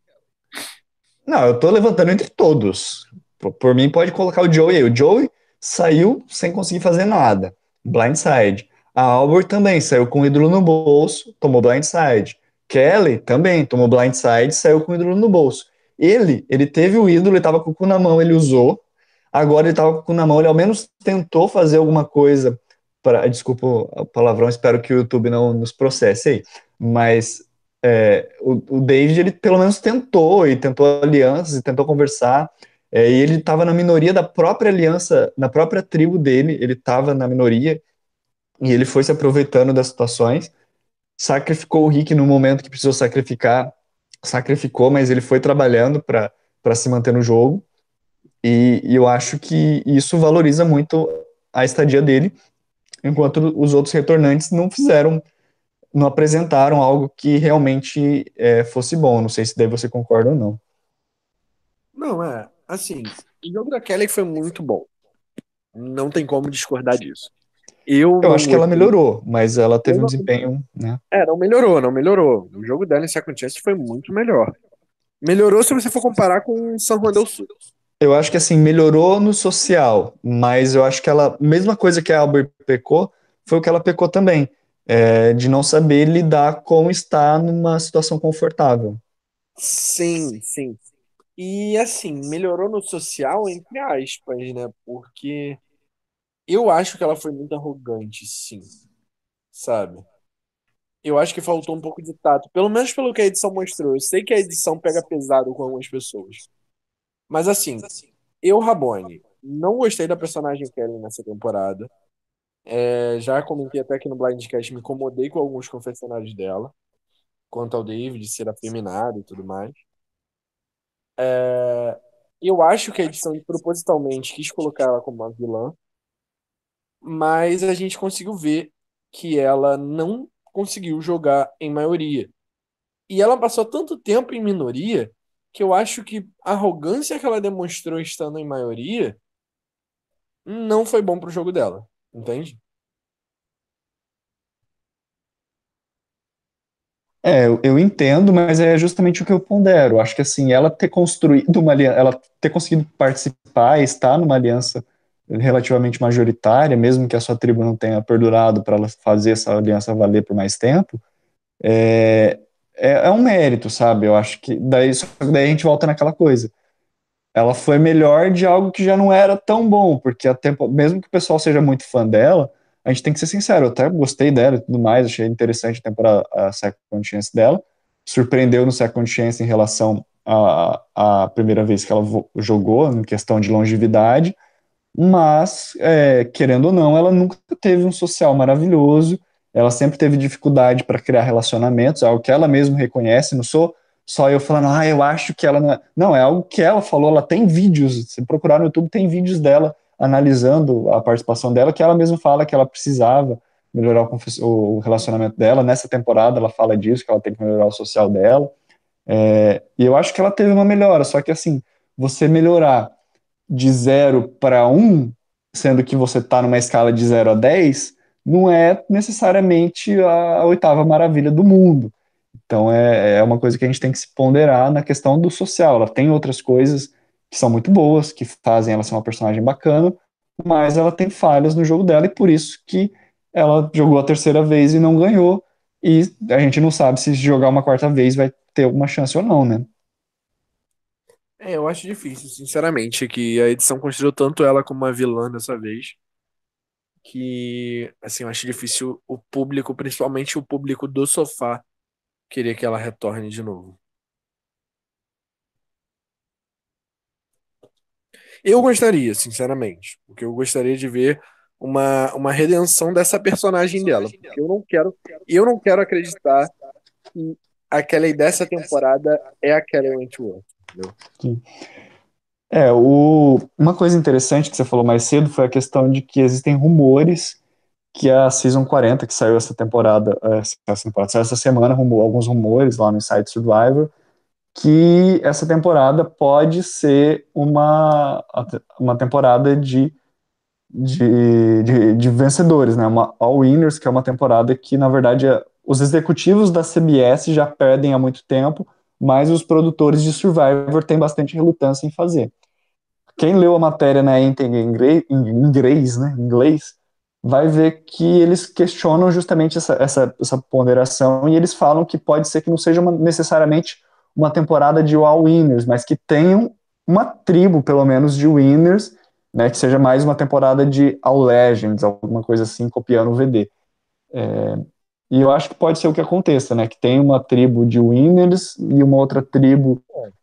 S2: Não, eu tô levantando entre todos. Por, por mim, pode colocar o Joey aí. O Joey saiu sem conseguir fazer nada. Blindside. A Albert também saiu com o ídolo no bolso, tomou blindside. Kelly também tomou blindside, saiu com o ídolo no bolso. Ele, ele teve o ídolo, ele tava com o cu na mão, ele usou. Agora ele tava com na mão, ele ao menos tentou fazer alguma coisa para, desculpa o palavrão, espero que o YouTube não nos processe aí. Mas é, o, o, David, ele pelo menos tentou, e tentou alianças, e tentou conversar, é, e ele estava na minoria da própria aliança, na própria tribo dele, ele estava na minoria, e ele foi se aproveitando das situações, sacrificou o Rick no momento que precisou sacrificar, sacrificou, mas ele foi trabalhando para se manter no jogo, e, e eu acho que isso valoriza muito a estadia dele, enquanto os outros retornantes não fizeram não apresentaram algo que realmente é, fosse bom. Não sei se daí você concorda ou não.
S1: Não, é. Assim, o jogo da Kelly foi muito bom. Não tem como discordar disso. Eu,
S2: eu acho que ela melhorou, mas ela teve um desempenho, né?
S1: É, não melhorou, não melhorou. O jogo dela em Second Chance foi muito melhor. Melhorou se você for comparar com San Juan del Sul.
S2: Eu acho que assim, melhorou no social, mas eu acho que ela, mesma coisa que a Albert pecou, foi o que ela pecou também é, de não saber lidar com estar numa situação confortável.
S1: Sim, sim. E assim, melhorou no social, entre aspas, né? Porque eu acho que ela foi muito arrogante, sim, sabe? Eu acho que faltou um pouco de tato, pelo menos pelo que a edição mostrou. Eu sei que a edição pega pesado com algumas pessoas. Mas assim, eu, Rabone, não gostei da personagem Kelly nessa temporada. É, já comentei até que no Blindcast me incomodei com alguns confessionários dela, quanto ao David ser afeminado e tudo mais. É, eu acho que a edição propositalmente quis colocar ela como uma vilã, mas a gente conseguiu ver que ela não conseguiu jogar em maioria. E ela passou tanto tempo em minoria que eu acho que a arrogância que ela demonstrou estando em maioria não foi bom pro jogo dela, entende?
S2: É, eu, entendo, mas é justamente o que eu pondero. Acho que assim, ela ter construído uma aliança, ela ter conseguido participar, estar numa aliança relativamente majoritária, mesmo que a sua tribo não tenha perdurado para ela fazer essa aliança valer por mais tempo, é, é, é, um mérito, sabe? Eu acho que daí, daí a gente volta naquela coisa. Ela foi melhor de algo que já não era tão bom, porque a tempo, mesmo que o pessoal seja muito fã dela, a gente tem que ser sincero, eu até gostei dela e tudo mais, achei interessante a temporada, a Second Chance dela, surpreendeu no Second Chance em relação à, à primeira vez que ela jogou, em questão de longevidade, mas, é, querendo ou não, ela nunca teve um social maravilhoso, ela sempre teve dificuldade para criar relacionamentos, algo que ela mesma reconhece, não sou só eu falando, ah, eu acho que ela não é. Não, é algo que ela falou, ela tem vídeos, se procurar no YouTube, tem vídeos dela analisando a participação dela, que ela mesma fala que ela precisava melhorar o, relacionamento dela. Nessa temporada ela fala disso, que ela tem que melhorar o social dela. É, e eu acho que ela teve uma melhora, só que assim, você melhorar de 0 para 1, sendo que você está numa escala de 0 a 10, não é necessariamente a oitava maravilha do mundo. Então é, é uma coisa que a gente tem que se ponderar na questão do social. Ela tem outras coisas que são muito boas, que fazem ela ser uma personagem bacana, mas ela tem falhas no jogo dela e por isso que ela jogou a terceira vez e não ganhou. E a gente não sabe se jogar uma quarta vez vai ter alguma chance ou não, né?
S1: É, eu acho difícil, sinceramente, que a edição construiu tanto ela como uma vilã dessa vez, que, assim, eu acho difícil o público, principalmente o público do sofá, querer que ela retorne de novo. Eu gostaria, sinceramente, porque eu gostaria de ver uma, uma redenção dessa personagem dela, porque eu não quero, eu não quero acreditar que a Kelly dessa temporada é a Kelly Wentworth, entendeu? Sim.
S2: É, o, uma coisa interessante que você falou mais cedo foi a questão de que existem rumores que a Season 40, que saiu essa temporada, é, essa temporada, saiu essa semana, rumor, alguns rumores lá no Inside Survivor, que essa temporada pode ser uma, uma temporada de, de, de, de vencedores, né? Uma All Winners, que é uma temporada que, na verdade, é, os executivos da CBS já perdem há muito tempo, mas os produtores de Survivor têm bastante relutância em fazer. Quem leu a matéria na né, em inglês, em inglês, né, inglês, vai ver que eles questionam justamente essa, essa, essa ponderação e eles falam que pode ser que não seja uma, necessariamente uma temporada de all winners, mas que tenham uma tribo, pelo menos, de winners, né, que seja mais uma temporada de All Legends, alguma coisa assim, copiando o VD. É, e eu acho que pode ser o que aconteça, né, que tem uma tribo de winners e uma outra tribo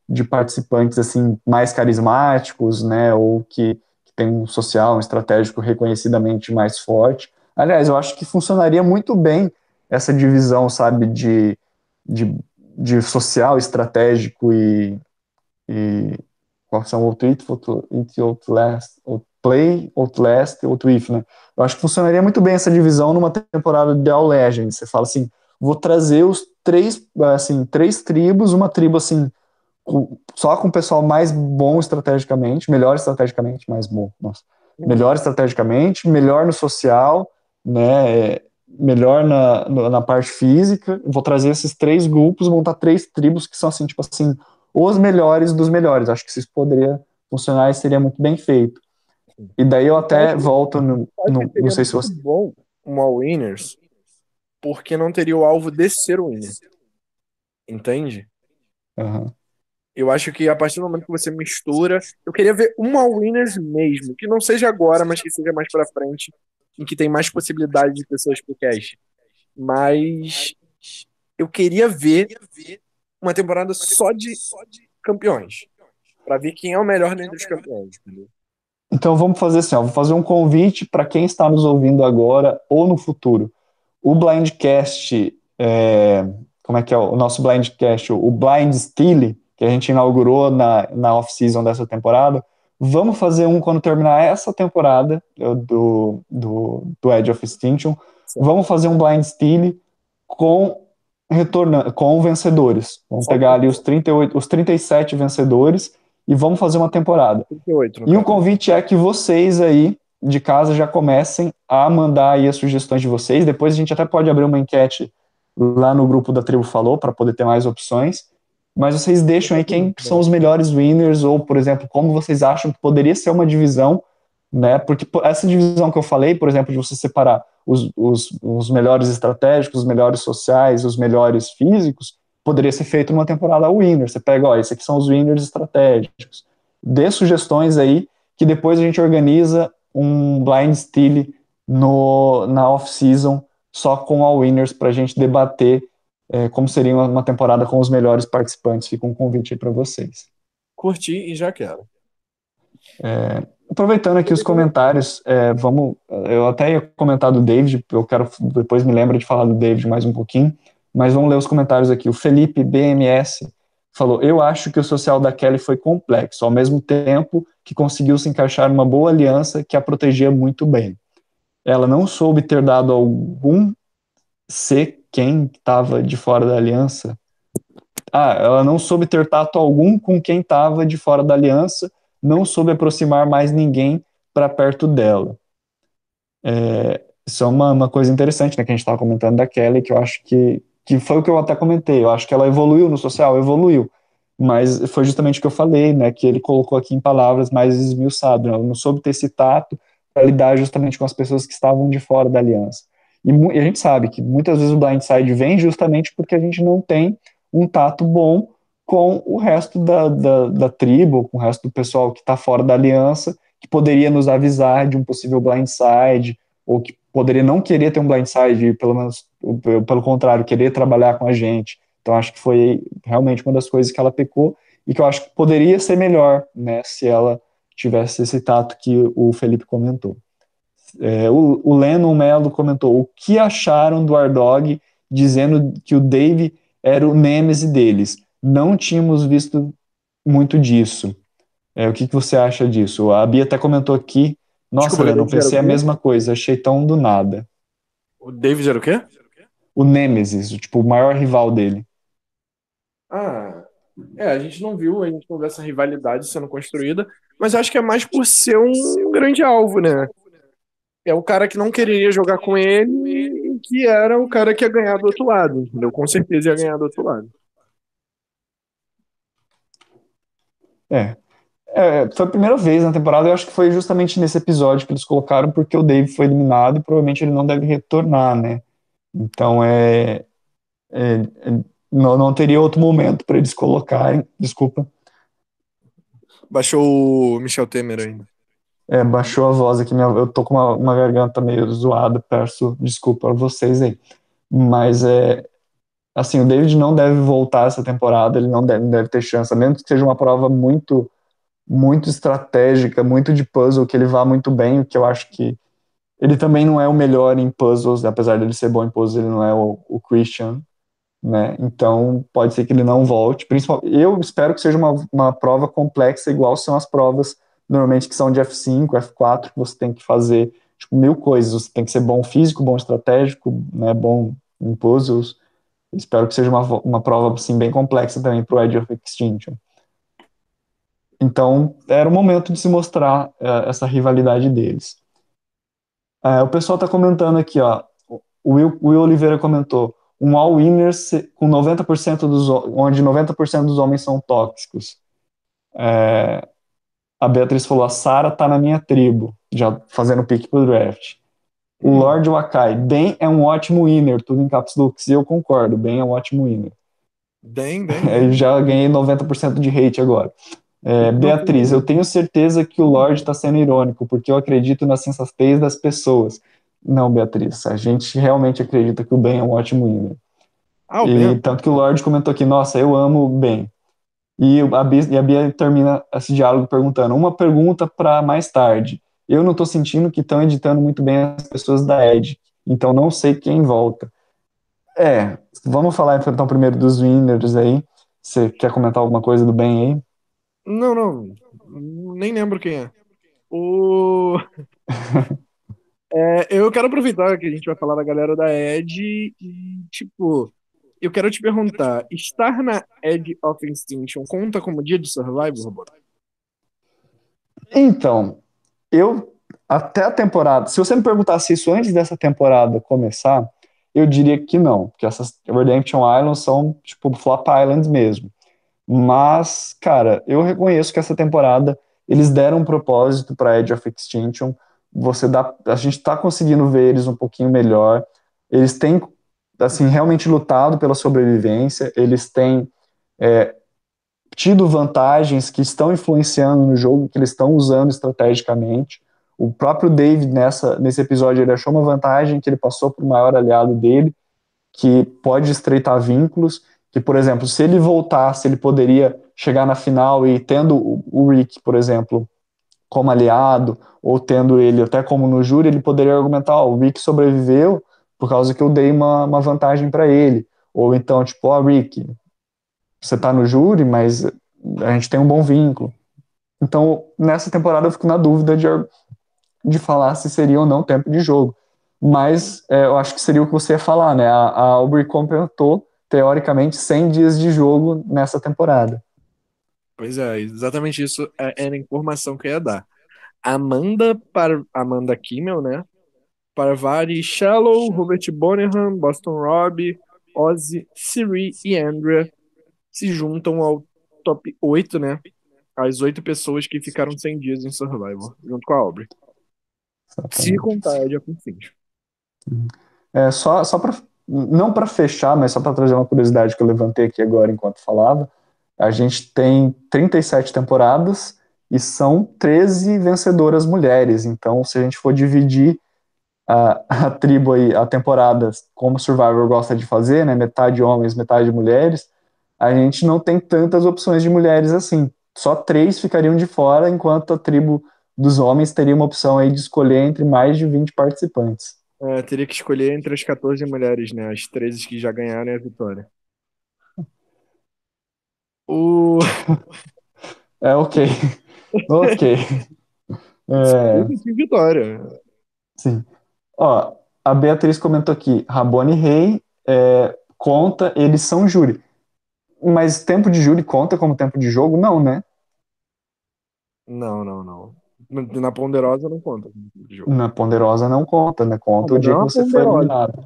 S2: de participantes, assim, mais carismáticos, né, ou que, que tem um social, um estratégico reconhecidamente mais forte. Aliás, eu acho que funcionaria muito bem essa divisão, sabe, de, de de social, estratégico e, e qual são o tweet, outlast, play, outlast, outlast, né? Eu acho que funcionaria muito bem essa divisão numa temporada de All Legends. Você fala assim, vou trazer os três, assim, três tribos, uma tribo assim só com o pessoal mais bom estrategicamente, melhor estrategicamente, mais bom, nossa, melhor estrategicamente, melhor no social, né? melhor na, na parte física. Vou trazer esses três grupos, montar três tribos que são assim, tipo assim, os melhores dos melhores. Acho que isso poderia funcionar e seria muito bem feito. E daí eu até volto no, no não sei se você
S1: bom uma winners, porque não teria o alvo de ser winner. Entende?
S2: Uhum.
S1: Eu acho que a partir do momento que você mistura, eu queria ver um all-winners mesmo, que não seja agora, mas que seja mais pra frente, em que tem mais possibilidade de pessoas pro cast. Mas eu queria ver uma temporada só de campeões, Pra ver quem é o melhor dentre os campeões, entendeu?
S2: Então vamos fazer assim, ó, vou fazer um convite para quem está nos ouvindo agora ou no futuro. O Blindcast, é, como é que é o nosso Blindcast? O Blind Steal, que a gente inaugurou na, na off-season dessa temporada, vamos fazer um quando terminar essa temporada do, do, do Edge of Extinction. Sim. Vamos fazer um Blind Steal com retornando com vencedores. Vamos Só pegar ali os 38, os 37 vencedores e vamos fazer uma temporada. 38, e o convite é que vocês aí de casa já comecem a mandar aí as sugestões de vocês. Depois a gente até pode abrir uma enquete lá no grupo da Tribo Falou para poder ter mais opções. Mas vocês deixam aí quem são os melhores winners ou, por exemplo, como vocês acham que poderia ser uma divisão, né? Porque essa divisão que eu falei, por exemplo, de você separar os, os, os melhores estratégicos, os melhores sociais, os melhores físicos, poderia ser feito numa temporada winner. Você pega, ó, esses aqui são os winners estratégicos. Dê sugestões aí, que depois a gente organiza um blind steal no, na off-season só com all winners para a gente debater é, como seria uma, temporada com os melhores participantes. Fica um convite aí para vocês.
S1: Curti e já quero.
S2: É, aproveitando aqui os comentários, é, vamos. Eu até ia comentar do David, eu quero depois me lembra de falar do David mais um pouquinho. Mas vamos ler os comentários aqui. O Felipe BMS falou: Eu acho que o social da Kelly foi complexo, ao mesmo tempo que conseguiu se encaixar numa boa aliança que a protegia muito bem. Ela não soube ter dado algum ser quem estava de fora da aliança. Ah, ela não soube ter tato algum com quem estava de fora da aliança, não soube aproximar mais ninguém para perto dela. É, isso é uma, uma coisa interessante, né, que a gente estava comentando da Kelly, que eu acho que, que foi o que eu até comentei, eu acho que ela evoluiu no social, evoluiu, mas foi justamente o que eu falei, né, que ele colocou aqui em palavras mais esmiuçado, né, não soube ter esse tato para lidar justamente com as pessoas que estavam de fora da aliança. E, e, a gente sabe que muitas vezes o blindside vem justamente porque a gente não tem um tato bom com o resto da, da, da tribo, com o resto do pessoal que está fora da aliança, que poderia nos avisar de um possível blindside, ou que poderia não querer ter um blindside, pelo menos, pelo contrário, querer trabalhar com a gente. Então, acho que foi realmente uma das coisas que ela pecou e que eu acho que poderia ser melhor, né, se ela tivesse esse tato que o Felipe comentou. É, o, o Lennon Mello comentou: o que acharam do Ardog dizendo que o Dave era o nêmese deles? Não tínhamos visto muito disso. É, o que, que você acha disso? A Bia até comentou aqui nossa, Desculpa, eu não pensei a mesma coisa, achei tão do nada.
S1: O David era o quê?
S2: O Nemesis, tipo, o maior rival dele.
S1: Ah, é, a gente não viu, a gente não viu essa rivalidade sendo construída, mas acho que é mais por ser um grande alvo, né? É o cara que não queria jogar com ele e que era o cara que ia ganhar do outro lado, entendeu? Com certeza ia ganhar do outro lado.
S2: É, é, foi a primeira vez na temporada, eu acho que foi justamente nesse episódio que eles colocaram, porque o Dave foi eliminado e provavelmente ele não deve retornar, né? Então é. é, é não, não teria outro momento para eles colocarem. Desculpa.
S1: Baixou o Michel Temer ainda.
S2: É, baixou a voz aqui, minha, eu tô com uma, uma garganta meio zoada, peço desculpa a vocês aí. Mas é. Assim, o David não deve voltar essa temporada, ele não deve, deve ter chance, a menos que seja uma prova muito muito estratégica, muito de puzzle, que ele vá muito bem, o que eu acho que ele também não é o melhor em puzzles, apesar dele ser bom em puzzles, ele não é o, o Christian, né? Então pode ser que ele não volte. Principalmente, eu espero que seja uma, uma prova complexa, igual são as provas normalmente que são de F5, F4, que você tem que fazer tipo, mil coisas. Você tem que ser bom físico, bom estratégico, né? Bom em puzzles. Espero que seja uma, uma prova assim bem complexa também para o Edge of Extinction. Então, era o momento de se mostrar uh, essa rivalidade deles. Uh, o pessoal está comentando aqui, ó, o Will, Will Oliveira comentou, um all-winner com 90% dos, onde 90% dos homens são tóxicos. É, a Beatriz falou, a Sara tá na minha tribo, já fazendo pique pro draft. O hum. Lord Wakai, Ben é um ótimo winner, tudo em caps looks, e eu concordo, Ben é um ótimo winner.
S1: Bem, bem. [LAUGHS]
S2: Já ganhei 90% de hate agora. É, Beatriz, eu tenho certeza que o Lorde está sendo irônico, porque eu acredito na sensatez das pessoas. Não, Beatriz, a gente realmente acredita que o Ben é um ótimo hino.
S1: Ah,
S2: E
S1: Ben.
S2: tanto que o Lorde comentou aqui, nossa, eu amo o Ben. E a Bia, e a Bia termina esse diálogo perguntando, uma pergunta para mais tarde. Eu não estou sentindo que estão editando muito bem as pessoas da Ed, então não sei quem volta. É, vamos falar então primeiro dos winners aí. Você quer comentar alguma coisa do Ben aí?
S1: Não, não. Nem lembro quem é. O... [LAUGHS] É, eu quero aproveitar que a gente vai falar da galera da Ed e, tipo, eu quero te perguntar: estar na Edge of Extinction conta como dia de Survivor, Roboto?
S2: Então, eu até a temporada, se você me perguntasse isso antes dessa temporada começar, eu diria que não, porque essas Redemption Islands são tipo Flop Islands mesmo. Mas, cara, eu reconheço que essa temporada eles deram um propósito para Edge of Extinction. Você dá, a gente está conseguindo ver eles um pouquinho melhor. Eles têm, assim, realmente lutado pela sobrevivência. Eles têm é, tido vantagens que estão influenciando no jogo, que eles estão usando estrategicamente. O próprio David, nessa, nesse episódio, ele achou uma vantagem que ele passou para o maior aliado dele, que pode estreitar vínculos, que, por exemplo, se ele voltasse, ele poderia chegar na final e tendo o Rick, por exemplo, como aliado, ou tendo ele até como no júri, ele poderia argumentar, oh, o Rick sobreviveu por causa que eu dei uma, uma vantagem para ele. Ou então, tipo, ó, oh, Rick, você tá no júri, mas a gente tem um bom vínculo. Então, nessa temporada eu fico na dúvida de, de falar se seria ou não tempo de jogo. Mas é, eu acho que seria o que você ia falar, né? A, a Aubrey completou, teoricamente, 100 dias de jogo nessa temporada.
S1: Pois é, exatamente isso era a informação que eu ia dar. Amanda para Amanda Kimmel, né? Parvari Shallow, Robert Bonham, Boston Rob, Ozzy, Siri e Andrea se juntam ao top 8, né? As oito pessoas que ficaram 100 dias em Survivor, junto com a Aubrey. Exatamente. Se contar a de Finch.
S2: É, só só para não para fechar, mas só para trazer uma curiosidade que eu levantei aqui agora enquanto falava, a gente tem 37 temporadas e são 13 vencedoras mulheres. Então, se a gente for dividir a, a tribo aí, a temporada, como Survivor gosta de fazer, né, metade homens, metade mulheres, a gente não tem tantas opções de mulheres assim. Só três ficariam de fora, enquanto a tribo dos homens teria uma opção aí de escolher entre mais de 20 participantes.
S1: É, teria que escolher entre as 14 mulheres, né? As 13 que já ganharam a vitória. O... [LAUGHS]
S2: É, ok. [LAUGHS] ok.
S1: É... Vitória.
S2: Sim. Ó, a Beatriz comentou aqui, Rabone Rei é, conta, eles são júri. Mas tempo de júri conta como tempo de jogo? Não, né?
S1: Não, não, não. Na ponderosa não conta.
S2: Na ponderosa não conta, né? Conta não, o dia que você foi eliminado.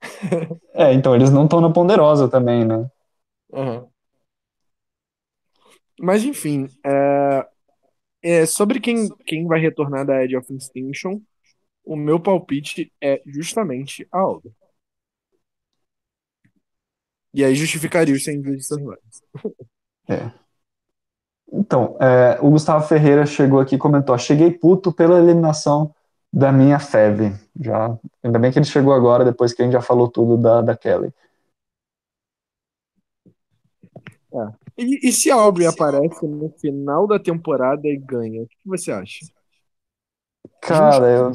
S2: [LAUGHS] é, então eles não estão na ponderosa também, né?
S1: Uhum. Mas enfim, é... É, sobre quem, quem vai retornar da Edge of Extinction, o meu palpite é justamente a Alda. E aí justificaria os 100 dias de Survivor.
S2: É. [LAUGHS] Então, é, o Gustavo Ferreira chegou aqui e comentou: cheguei puto pela eliminação da minha Feve. Já, ainda bem que ele chegou agora, depois que a gente já falou tudo da, da Kelly.
S1: É. E, e, se a Aubrey aparece no final da temporada e ganha, o que você acha?
S2: Cara, eu.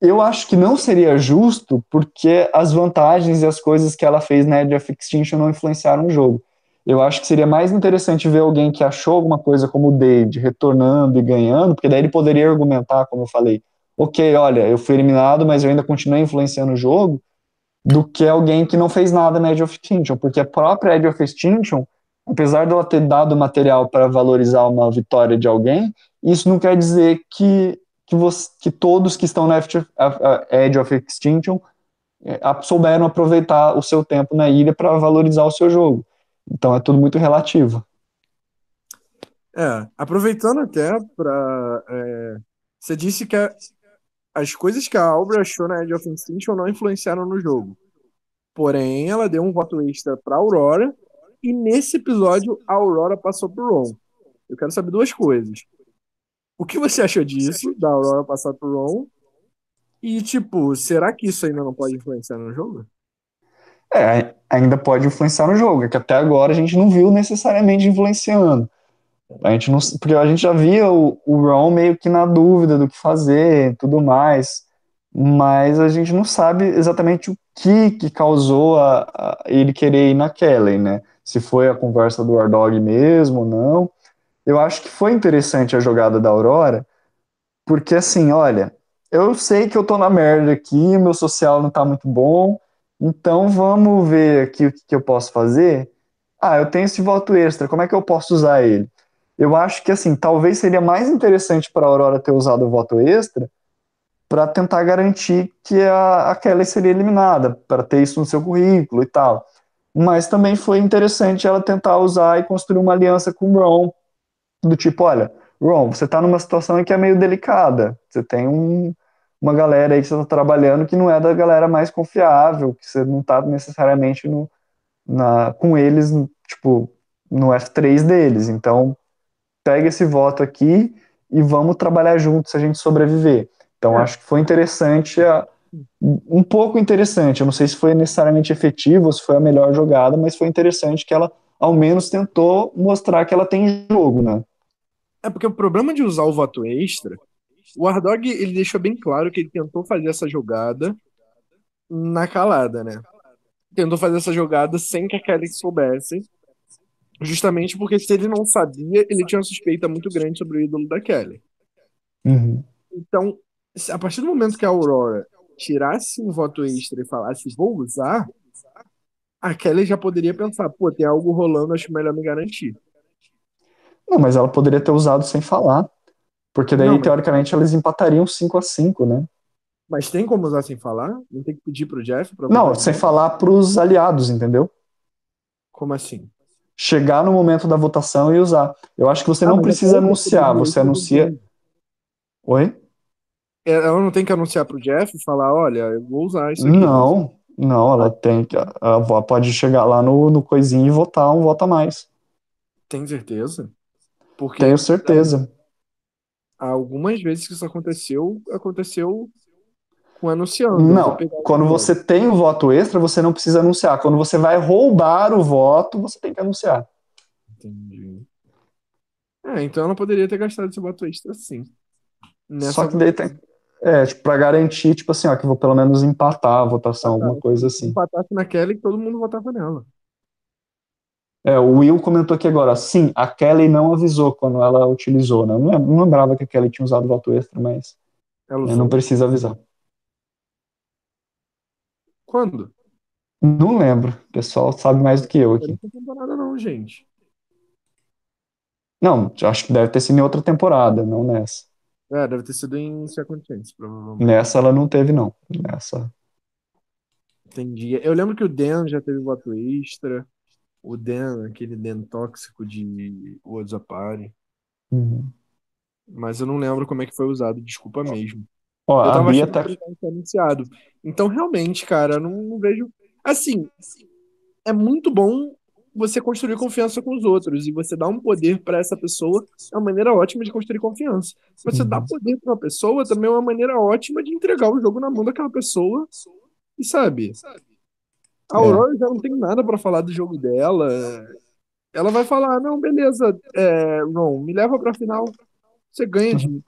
S2: Eu acho que não seria justo porque as vantagens e as coisas que ela fez na Edge of Extinction não influenciaram o jogo. Eu acho que seria mais interessante ver alguém que achou alguma coisa como o David retornando e ganhando, porque daí ele poderia argumentar, como eu falei, ok, olha, eu fui eliminado, mas eu ainda continuei influenciando o jogo, do que alguém que não fez nada na Edge of Extinction, porque a própria Edge of Extinction, apesar dela ter dado material para valorizar uma vitória de alguém, isso não quer dizer que, que, você, que todos que estão na Edge of Extinction é, souberam aproveitar o seu tempo na ilha para valorizar o seu jogo. Então é tudo muito relativo.
S1: É, aproveitando até para. É, você disse que a, as coisas que a Aubrey achou na Edge of Extinction não influenciaram no jogo. Porém, ela deu um voto extra pra Aurora. E nesse episódio, a Aurora passou pro Ron. Eu quero saber duas coisas. O que você achou disso, da Aurora passar pro Ron? E, tipo, será que isso ainda não pode influenciar no jogo?
S2: É, ainda pode influenciar no jogo, é que até agora a gente não viu necessariamente influenciando. A gente não, porque a gente já via o, o Ron meio que na dúvida do que fazer, tudo mais, mas a gente não sabe exatamente o que que causou a, a ele querer ir na Kelly, né? Se foi a conversa do Wardog mesmo ou não. Eu acho que foi interessante a jogada da Aurora, porque assim, olha, eu sei que eu tô na merda aqui, meu social não tá muito bom, então vamos ver aqui o que, que eu posso fazer. Ah, eu tenho esse voto extra, como é que eu posso usar ele? Eu acho que assim, talvez seria mais interessante para a Aurora ter usado o voto extra para tentar garantir que a, a Kelly seria eliminada, para ter isso no seu currículo e tal. Mas também foi interessante ela tentar usar e construir uma aliança com o Ron, do tipo, olha, Ron, você está numa situação que é meio delicada. Você tem um, uma galera aí que você está trabalhando que não é da galera mais confiável, que você não está necessariamente no, na, com eles, tipo, no F3 deles. Então, pega esse voto aqui e vamos trabalhar juntos se a gente sobreviver. Então, é. acho que foi interessante, um pouco interessante. Eu não sei se foi necessariamente efetivo, se foi a melhor jogada, mas foi interessante que ela, ao menos, tentou mostrar que ela tem jogo, né?
S1: É porque o problema de usar o voto extra, o Ardog ele deixou bem claro que ele tentou fazer essa jogada na calada, né? Tentou fazer essa jogada sem que a Kelly soubesse Justamente porque se ele não sabia, ele tinha uma suspeita muito grande sobre o ídolo da Kelly.
S2: Uhum.
S1: Então, a partir do momento que a Aurora tirasse um voto extra e falasse vou usar, a Kelly já poderia pensar, pô, tem algo rolando, acho melhor me garantir.
S2: Não, mas ela poderia ter usado sem falar. Porque daí, não, mas... teoricamente, eles empatariam 5 a 5 né?
S1: Mas tem como usar sem falar? Não tem que pedir pro Jeff? Pra
S2: não, sem falar pros aliados, entendeu?
S1: Como assim?
S2: chegar no momento da votação e usar. Eu acho que você ah, não precisa anunciar, você anuncia. Oi?
S1: É, ela não tem que anunciar pro Jeff e falar, olha, eu vou usar isso
S2: aqui. Não, não, ela tem que. Ela pode chegar lá no, no coisinho e votar um voto a mais.
S1: Tem certeza?
S2: Porque Tenho certeza.
S1: Algumas vezes que isso aconteceu, aconteceu com anunciando.
S2: Não, quando você tem o voto extra, você não precisa anunciar. Quando você vai roubar o voto, você tem que anunciar.
S1: Entendi. É, então ela poderia ter gastado esse voto extra sim.
S2: Nessa Só que daí tem. É, tipo, pra garantir, tipo assim, ó, que vou pelo menos empatar a votação, alguma coisa assim.
S1: Empatasse na Kelly que todo mundo votava nela.
S2: É, o Will comentou aqui agora, sim, a Kelly não avisou quando ela utilizou, né? Não lembrava que a Kelly tinha usado voto extra, mas ela não precisa avisar.
S1: Quando?
S2: Não lembro. O pessoal sabe mais do que eu aqui.
S1: Não tem nada não, gente.
S2: Não, acho que deve ter sido em outra temporada, não nessa.
S1: É, deve ter sido em Second Chance, provavelmente.
S2: Nessa ela não teve, não. Nessa.
S1: Entendi. Eu lembro que o Dan já teve voto extra. O Dan, aquele Dan tóxico de Woods Apare.
S2: Uhum.
S1: Mas eu não lembro como é que foi usado, desculpa mesmo.
S2: Ó,
S1: eu
S2: tava a Bia tá...
S1: anunciado. Então, realmente, cara, eu não, não vejo. Assim, é muito bom você construir confiança com os outros e você dar um poder para essa pessoa é uma maneira ótima de construir confiança. Você uhum. dar poder para uma pessoa também é uma maneira ótima de entregar o jogo na mão daquela pessoa e sabe. A é. Aurora é. já não tem nada para falar do jogo dela. Ela vai falar: não, beleza, é, Ron, me leva para final. Você ganha de mim.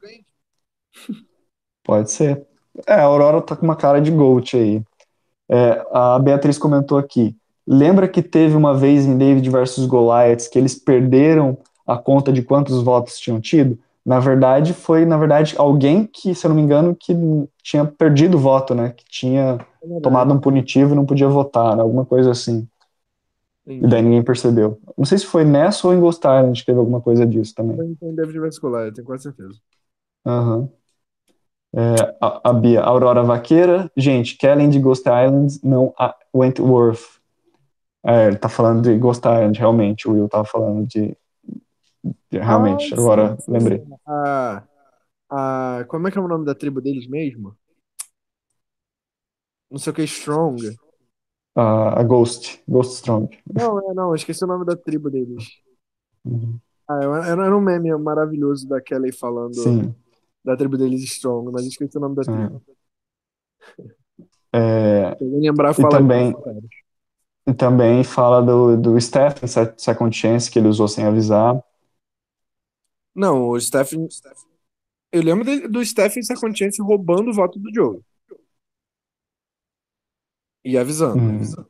S2: Pode ser. É, a Aurora tá com uma cara de Gold aí. É, a Beatriz comentou aqui. Lembra que teve uma vez em David versus Goliath que eles perderam a conta de quantos votos tinham tido? Na verdade, foi, na verdade, alguém que, se eu não me engano, que tinha perdido o voto, né? Que tinha é tomado um punitivo e não podia votar, né? alguma coisa assim. Entendi. E daí ninguém percebeu. Não sei se foi nessa ou em Ghost Island que teve alguma coisa disso também.
S1: Foi em David vs Goliath, tenho quase certeza.
S2: Aham. É, a, a, Bia, Aurora Vaqueira. Gente, Kellen de Ghost Island, não a Wentworth. É, ele tá falando de Ghost Island, realmente. O Will tava falando de. de realmente, ah, agora sim, lembrei.
S1: A, a, como é que é o nome da tribo deles mesmo? Não sei o que, Strong.
S2: a, a Ghost, Ghost Strong.
S1: Não, é, não, esqueci o nome da tribo deles.
S2: Uhum.
S1: Ah, era, era um meme maravilhoso da Kelly falando
S2: Sim.
S1: da tribo deles Strong, mas esqueci o nome da tribo.
S2: É,
S1: alguém lembrar,
S2: e
S1: fala aí
S2: também, e também fala do, do Stephen Se- Second Chance, que ele usou sem avisar.
S1: Não, o Stephen. Eu lembro do Stephen Second Chance roubando o voto do Joe. E avisando.
S2: Hum.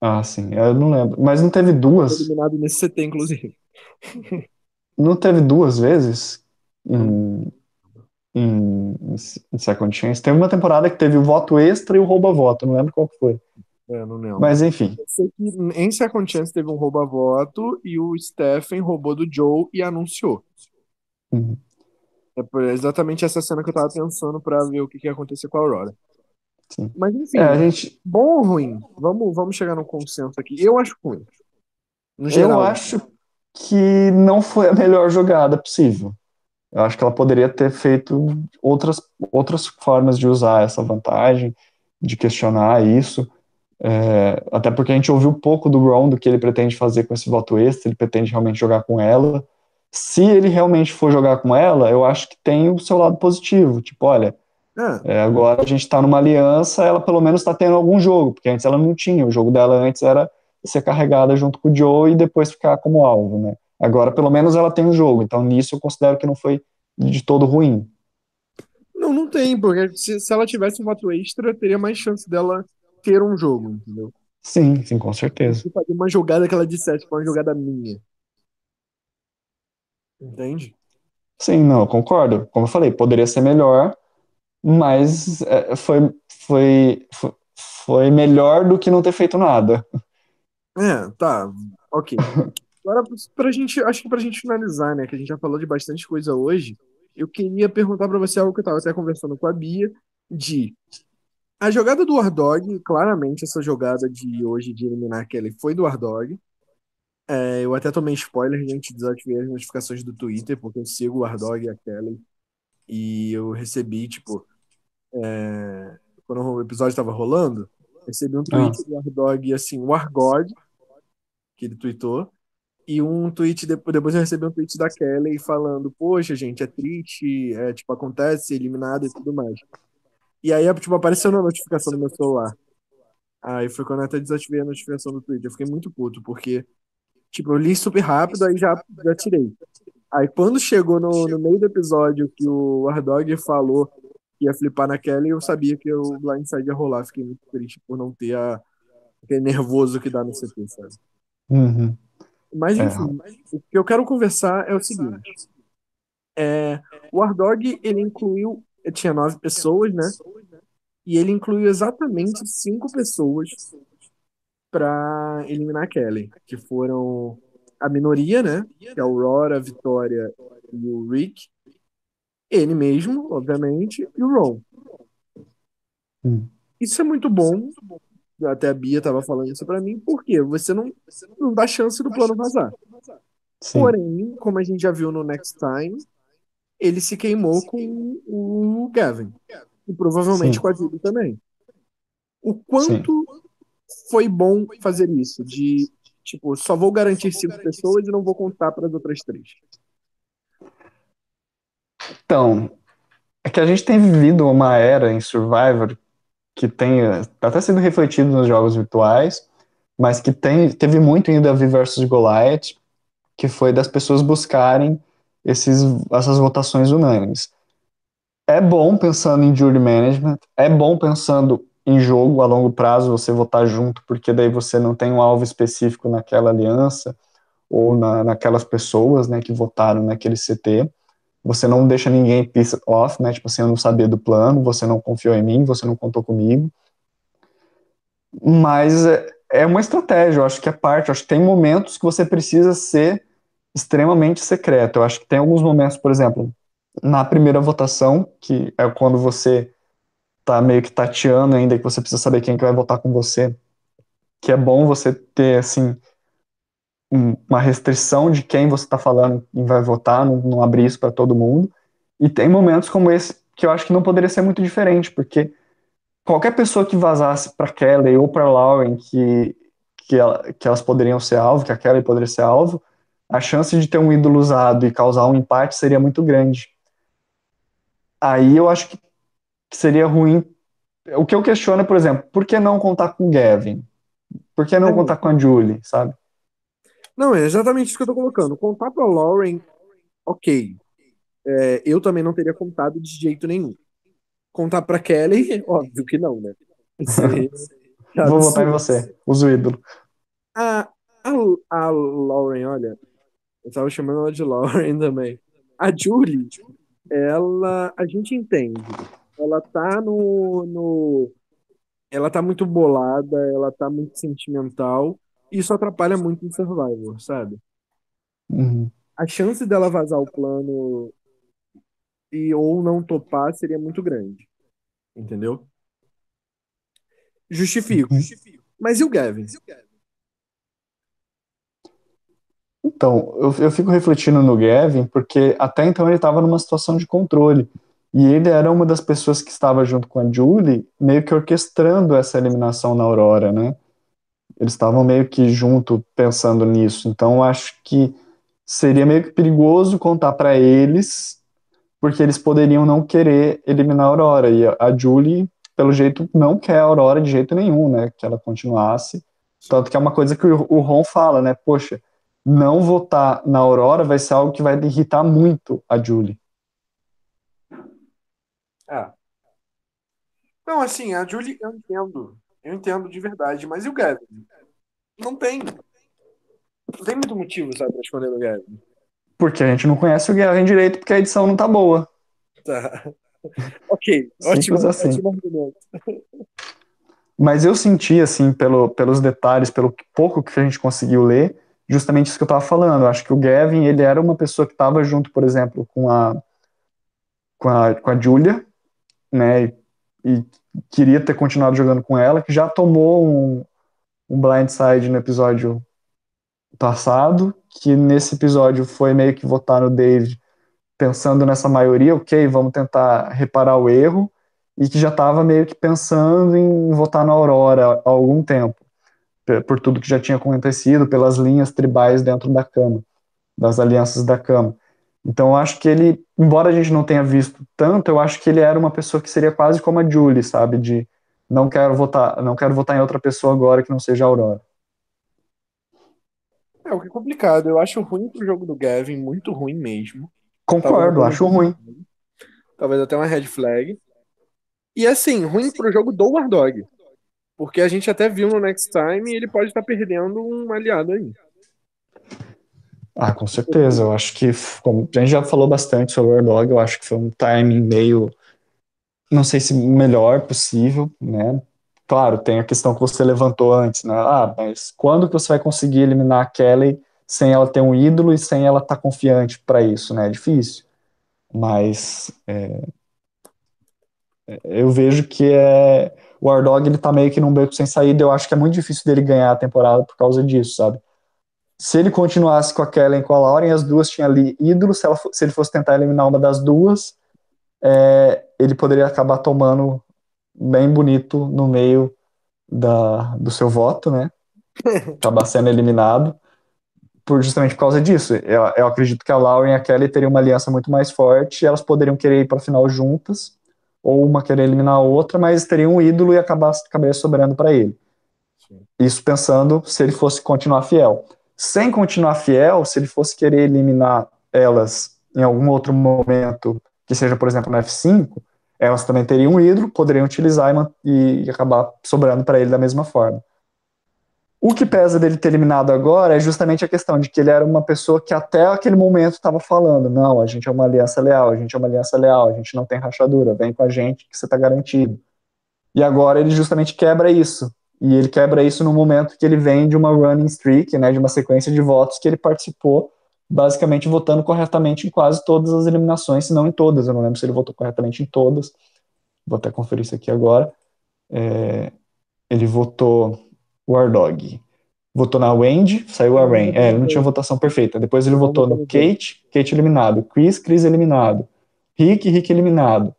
S2: Ah, sim, eu não lembro. Mas não teve
S1: Foi
S2: duas?
S1: eliminado nesse CT, inclusive.
S2: Não teve duas vezes em, em, em Second Chance? Teve uma temporada que teve o voto extra e o rouba-voto, não lembro qual que foi.
S1: É, não lembro.
S2: Mas enfim,
S1: Eu sei que em Second Chance teve um rouba-voto e o Stephen roubou do Joe e anunciou.
S2: Uhum.
S1: É por- exatamente essa cena que eu tava pensando pra ver o que, que ia acontecer com a Aurora.
S2: Sim.
S1: Mas enfim,
S2: é, a gente,
S1: bom ou ruim? Vamos, vamos chegar num consenso aqui. Eu acho ruim. No
S2: eu
S1: geral.
S2: acho que não foi a melhor jogada possível. Eu acho que ela poderia ter feito outras, outras formas de usar essa vantagem, de questionar isso. É, até porque a gente ouviu pouco do Ron, do que ele pretende fazer com esse voto extra, ele pretende realmente jogar com ela. Se ele realmente for jogar com ela, eu acho que tem o seu lado positivo. Tipo, olha,
S1: É,
S2: é, agora a gente está numa aliança, ela pelo menos está tendo algum jogo, porque antes ela não tinha. O jogo dela antes era ser carregada junto com o Joe e depois ficar como alvo, né? Agora pelo menos ela tem um jogo, então nisso eu considero que não foi de todo ruim.
S1: não, não tem, porque se, se ela tivesse um voto extra, teria mais chance dela ter um jogo, entendeu?
S2: Sim, sim, com certeza.
S1: Se fazer uma jogada que ela dissesse, foi uma jogada minha. Entende?
S2: Sim, não, eu concordo. Como eu falei, poderia ser melhor, mas é, foi, foi, foi, melhor do que não ter feito nada.
S1: É, tá, ok. Agora, pra gente, acho que pra gente finalizar, né, que a gente já falou de bastante coisa hoje, eu queria perguntar pra você algo que eu tava até conversando com a Bia, de a jogada do Wardog, claramente essa jogada de hoje de eliminar Kelly foi do Wardog. É, eu até tomei spoiler, gente, desativei as notificações do Twitter, porque eu sigo o Wardog e a Kelly, e eu recebi, tipo, é, quando o episódio tava rolando, recebi um tweet do Wardog, assim, Wargod, que ele tweetou, e um tweet, depois, eu recebi um tweet da Kelly falando, poxa, gente, é triste, é, tipo, acontece, eliminado e tudo mais. E aí, tipo, apareceu na notificação do meu celular. Aí foi quando eu até desativei a notificação do Twitter. Eu fiquei muito puto, porque, tipo, eu li super rápido, aí já, já tirei. Aí quando chegou no, no meio do episódio que o Wardog falou que ia flipar na Kelly, eu sabia que o Blindside ia rolar. Fiquei muito triste por não ter a, aquele nervoso que dá no CT, sabe?
S2: Uhum.
S1: Mas
S2: É.
S1: enfim, o que eu quero conversar é o seguinte. É, o Wardog, ele incluiu, tinha nove pessoas, né? E ele incluiu exatamente cinco pessoas pra eliminar a Kelly, que foram a minoria, né? Que é a Aurora, a Vitória e o Rick. Ele mesmo, obviamente, e o Ron.
S2: Hum.
S1: Isso é muito bom. Até a Bia tava falando isso pra mim, porque você não, não dá chance do plano vazar.
S2: Sim.
S1: Porém, como a gente já viu no Next Time, ele se queimou com o Gavin. E provavelmente
S2: Sim.
S1: com a Judy também. O quanto foi bom fazer isso? De, tipo, só vou garantir cinco pessoas e não vou contar para as outras três.
S2: Então, é que a gente tem vivido uma era em Survivor que tem tá até sendo refletido nos jogos virtuais, mas que tem, teve muito em Davi versus Goliath, que foi das pessoas buscarem esses, essas votações unânimes. É bom pensando em jury management, é bom pensando em jogo a longo prazo, você votar junto, porque daí você não tem um alvo específico naquela aliança ou na, naquelas pessoas né, que votaram naquele CT. Você não deixa ninguém piss off, né? Tipo assim, eu não sabia do plano, você não confiou em mim, você não contou comigo. Mas é, é uma estratégia, eu acho que é parte, eu acho que tem momentos que você precisa ser extremamente secreto. Eu acho que tem alguns momentos, por exemplo, na primeira votação, que é quando você tá meio que tateando ainda, que você precisa saber quem que vai votar com você, que é bom você ter, assim, um- uma restrição de quem você está falando e vai votar, não, não abrir isso para todo mundo. E tem momentos como esse que eu acho que não poderia ser muito diferente, porque qualquer pessoa que vazasse para Kelly ou para Lauren que, que, ela, que, elas poderiam ser alvo, que a Kelly poderia ser alvo, a chance de ter um ídolo usado e causar um empate seria muito grande. Aí eu acho que seria ruim. O que eu questiono é, por exemplo, por que não contar com o Gavin? Por que não é, contar com a Julie, sabe?
S1: Não, é exatamente isso que eu tô colocando. Contar pra Lauren, ok. É, eu também não teria contado de jeito nenhum. Contar pra Kelly, [LAUGHS] óbvio que não, né? [LAUGHS]
S2: Vou votar em você, uso ídolo.
S1: A, a, a Lauren, olha, eu tava chamando ela de Lauren [LAUGHS] também. A Julie, ela, a gente entende. Ela tá no, no ela tá muito bolada, ela tá muito sentimental, isso atrapalha muito no Survivor, sabe?
S2: Uhum.
S1: A chance dela vazar o plano e ou não topar seria muito grande. Entendeu? Justifico. Uhum. Mas e o Gavin?
S2: Então, eu, eu fico refletindo no Gavin, porque até então ele estava numa situação de controle. E ele era uma das pessoas que estava junto com a Julie, meio que orquestrando essa eliminação na Aurora, né? Eles estavam meio que junto pensando nisso. Então, acho que seria meio que perigoso contar para eles, porque eles poderiam não querer eliminar a Aurora. E a Julie, pelo jeito, não quer a Aurora de jeito nenhum, né? Que ela continuasse. Tanto que é uma coisa que o Ron fala, né? Poxa, não votar na Aurora vai ser algo que vai irritar muito a Julie.
S1: É. Não, assim, a Julie, eu entendo. Eu entendo de verdade, mas e o Gavin? Não tem. Não tem muito motivo, sabe, pra esconder o Gavin.
S2: Porque a gente não conhece o Gavin direito porque a edição não tá boa.
S1: Tá. ok, ótimo, assim. ótimo argumento.
S2: Mas eu senti, assim, pelo, pelos detalhes, pelo pouco que a gente conseguiu ler, justamente isso que eu tava falando. Eu acho que o Gavin, ele era uma pessoa que estava junto, por exemplo, com a, com a, com a Julia, né, e, e, queria ter continuado jogando com ela, que já tomou um, um blindside no episódio passado, que nesse episódio foi meio que votar no David pensando nessa maioria, ok, vamos tentar reparar o erro, e que já estava meio que pensando em votar na Aurora há algum tempo, por tudo que já tinha acontecido, pelas linhas tribais dentro da cama, das alianças da cama. Então eu acho que ele, embora a gente não tenha visto tanto, eu acho que ele era uma pessoa que seria quase como a Julie, sabe? De não quero votar, não quero votar em outra pessoa agora que não seja a Aurora.
S1: É o que é complicado. Eu acho ruim pro jogo do Gavin, muito ruim mesmo.
S2: Concordo, acho ruim.
S1: Talvez até uma red flag. E assim, ruim pro jogo do War Dog. Porque a gente até viu no Next Time e ele pode estar perdendo um aliado aí.
S2: Ah, com certeza. Eu acho que, como a gente já falou bastante sobre o Wardog, eu acho que foi um timing meio, não sei se melhor possível, né? Claro, tem a questão que você levantou antes, né? Ah, mas quando que você vai conseguir eliminar a Kelly sem ela ter um ídolo e sem ela estar tá confiante para isso, né? É difícil. Mas é, é, eu vejo que é, o Wardog ele tá meio que num beco sem saída. Eu acho que é muito difícil dele ganhar a temporada por causa disso, sabe? se ele continuasse com a Kellen e com a Lauren, as duas tinham ali ídolos, se, ela, se ele fosse tentar eliminar uma das duas, é, ele poderia acabar tomando bem bonito no meio da, do seu voto, né? [LAUGHS] acabar sendo eliminado, por, justamente por causa disso. Eu, eu, acredito que a Lauren e a Kelly teriam uma aliança muito mais forte, elas poderiam querer ir para a final juntas, ou uma querer eliminar a outra, mas teriam um ídolo e acabar, acabaria sobrando para ele. Sim. Isso pensando se ele fosse continuar fiel sem continuar fiel, se ele fosse querer eliminar elas em algum outro momento, que seja, por exemplo, no F5, elas também teriam um ídolo, poderiam utilizar e, e acabar sobrando para ele da mesma forma. O que pesa dele ter eliminado agora é justamente a questão de que ele era uma pessoa que até aquele momento estava falando: não, a gente é uma aliança leal, a gente é uma aliança leal, a gente não tem rachadura, vem com a gente que você está garantido. E agora ele justamente quebra isso. E ele quebra isso no momento que ele vem de uma running streak, né, de uma sequência de votos que ele participou, basicamente votando corretamente em quase todas as eliminações, se não em todas. Eu não lembro se ele votou corretamente em todas. Vou até conferir isso aqui agora. É, ele votou War Dog. Votou na Wendy, saiu a Rain. É, ele não tinha votação perfeita. Depois ele votou no Kate, Kate eliminado. Chris, Chris eliminado. Rick, Rick eliminado.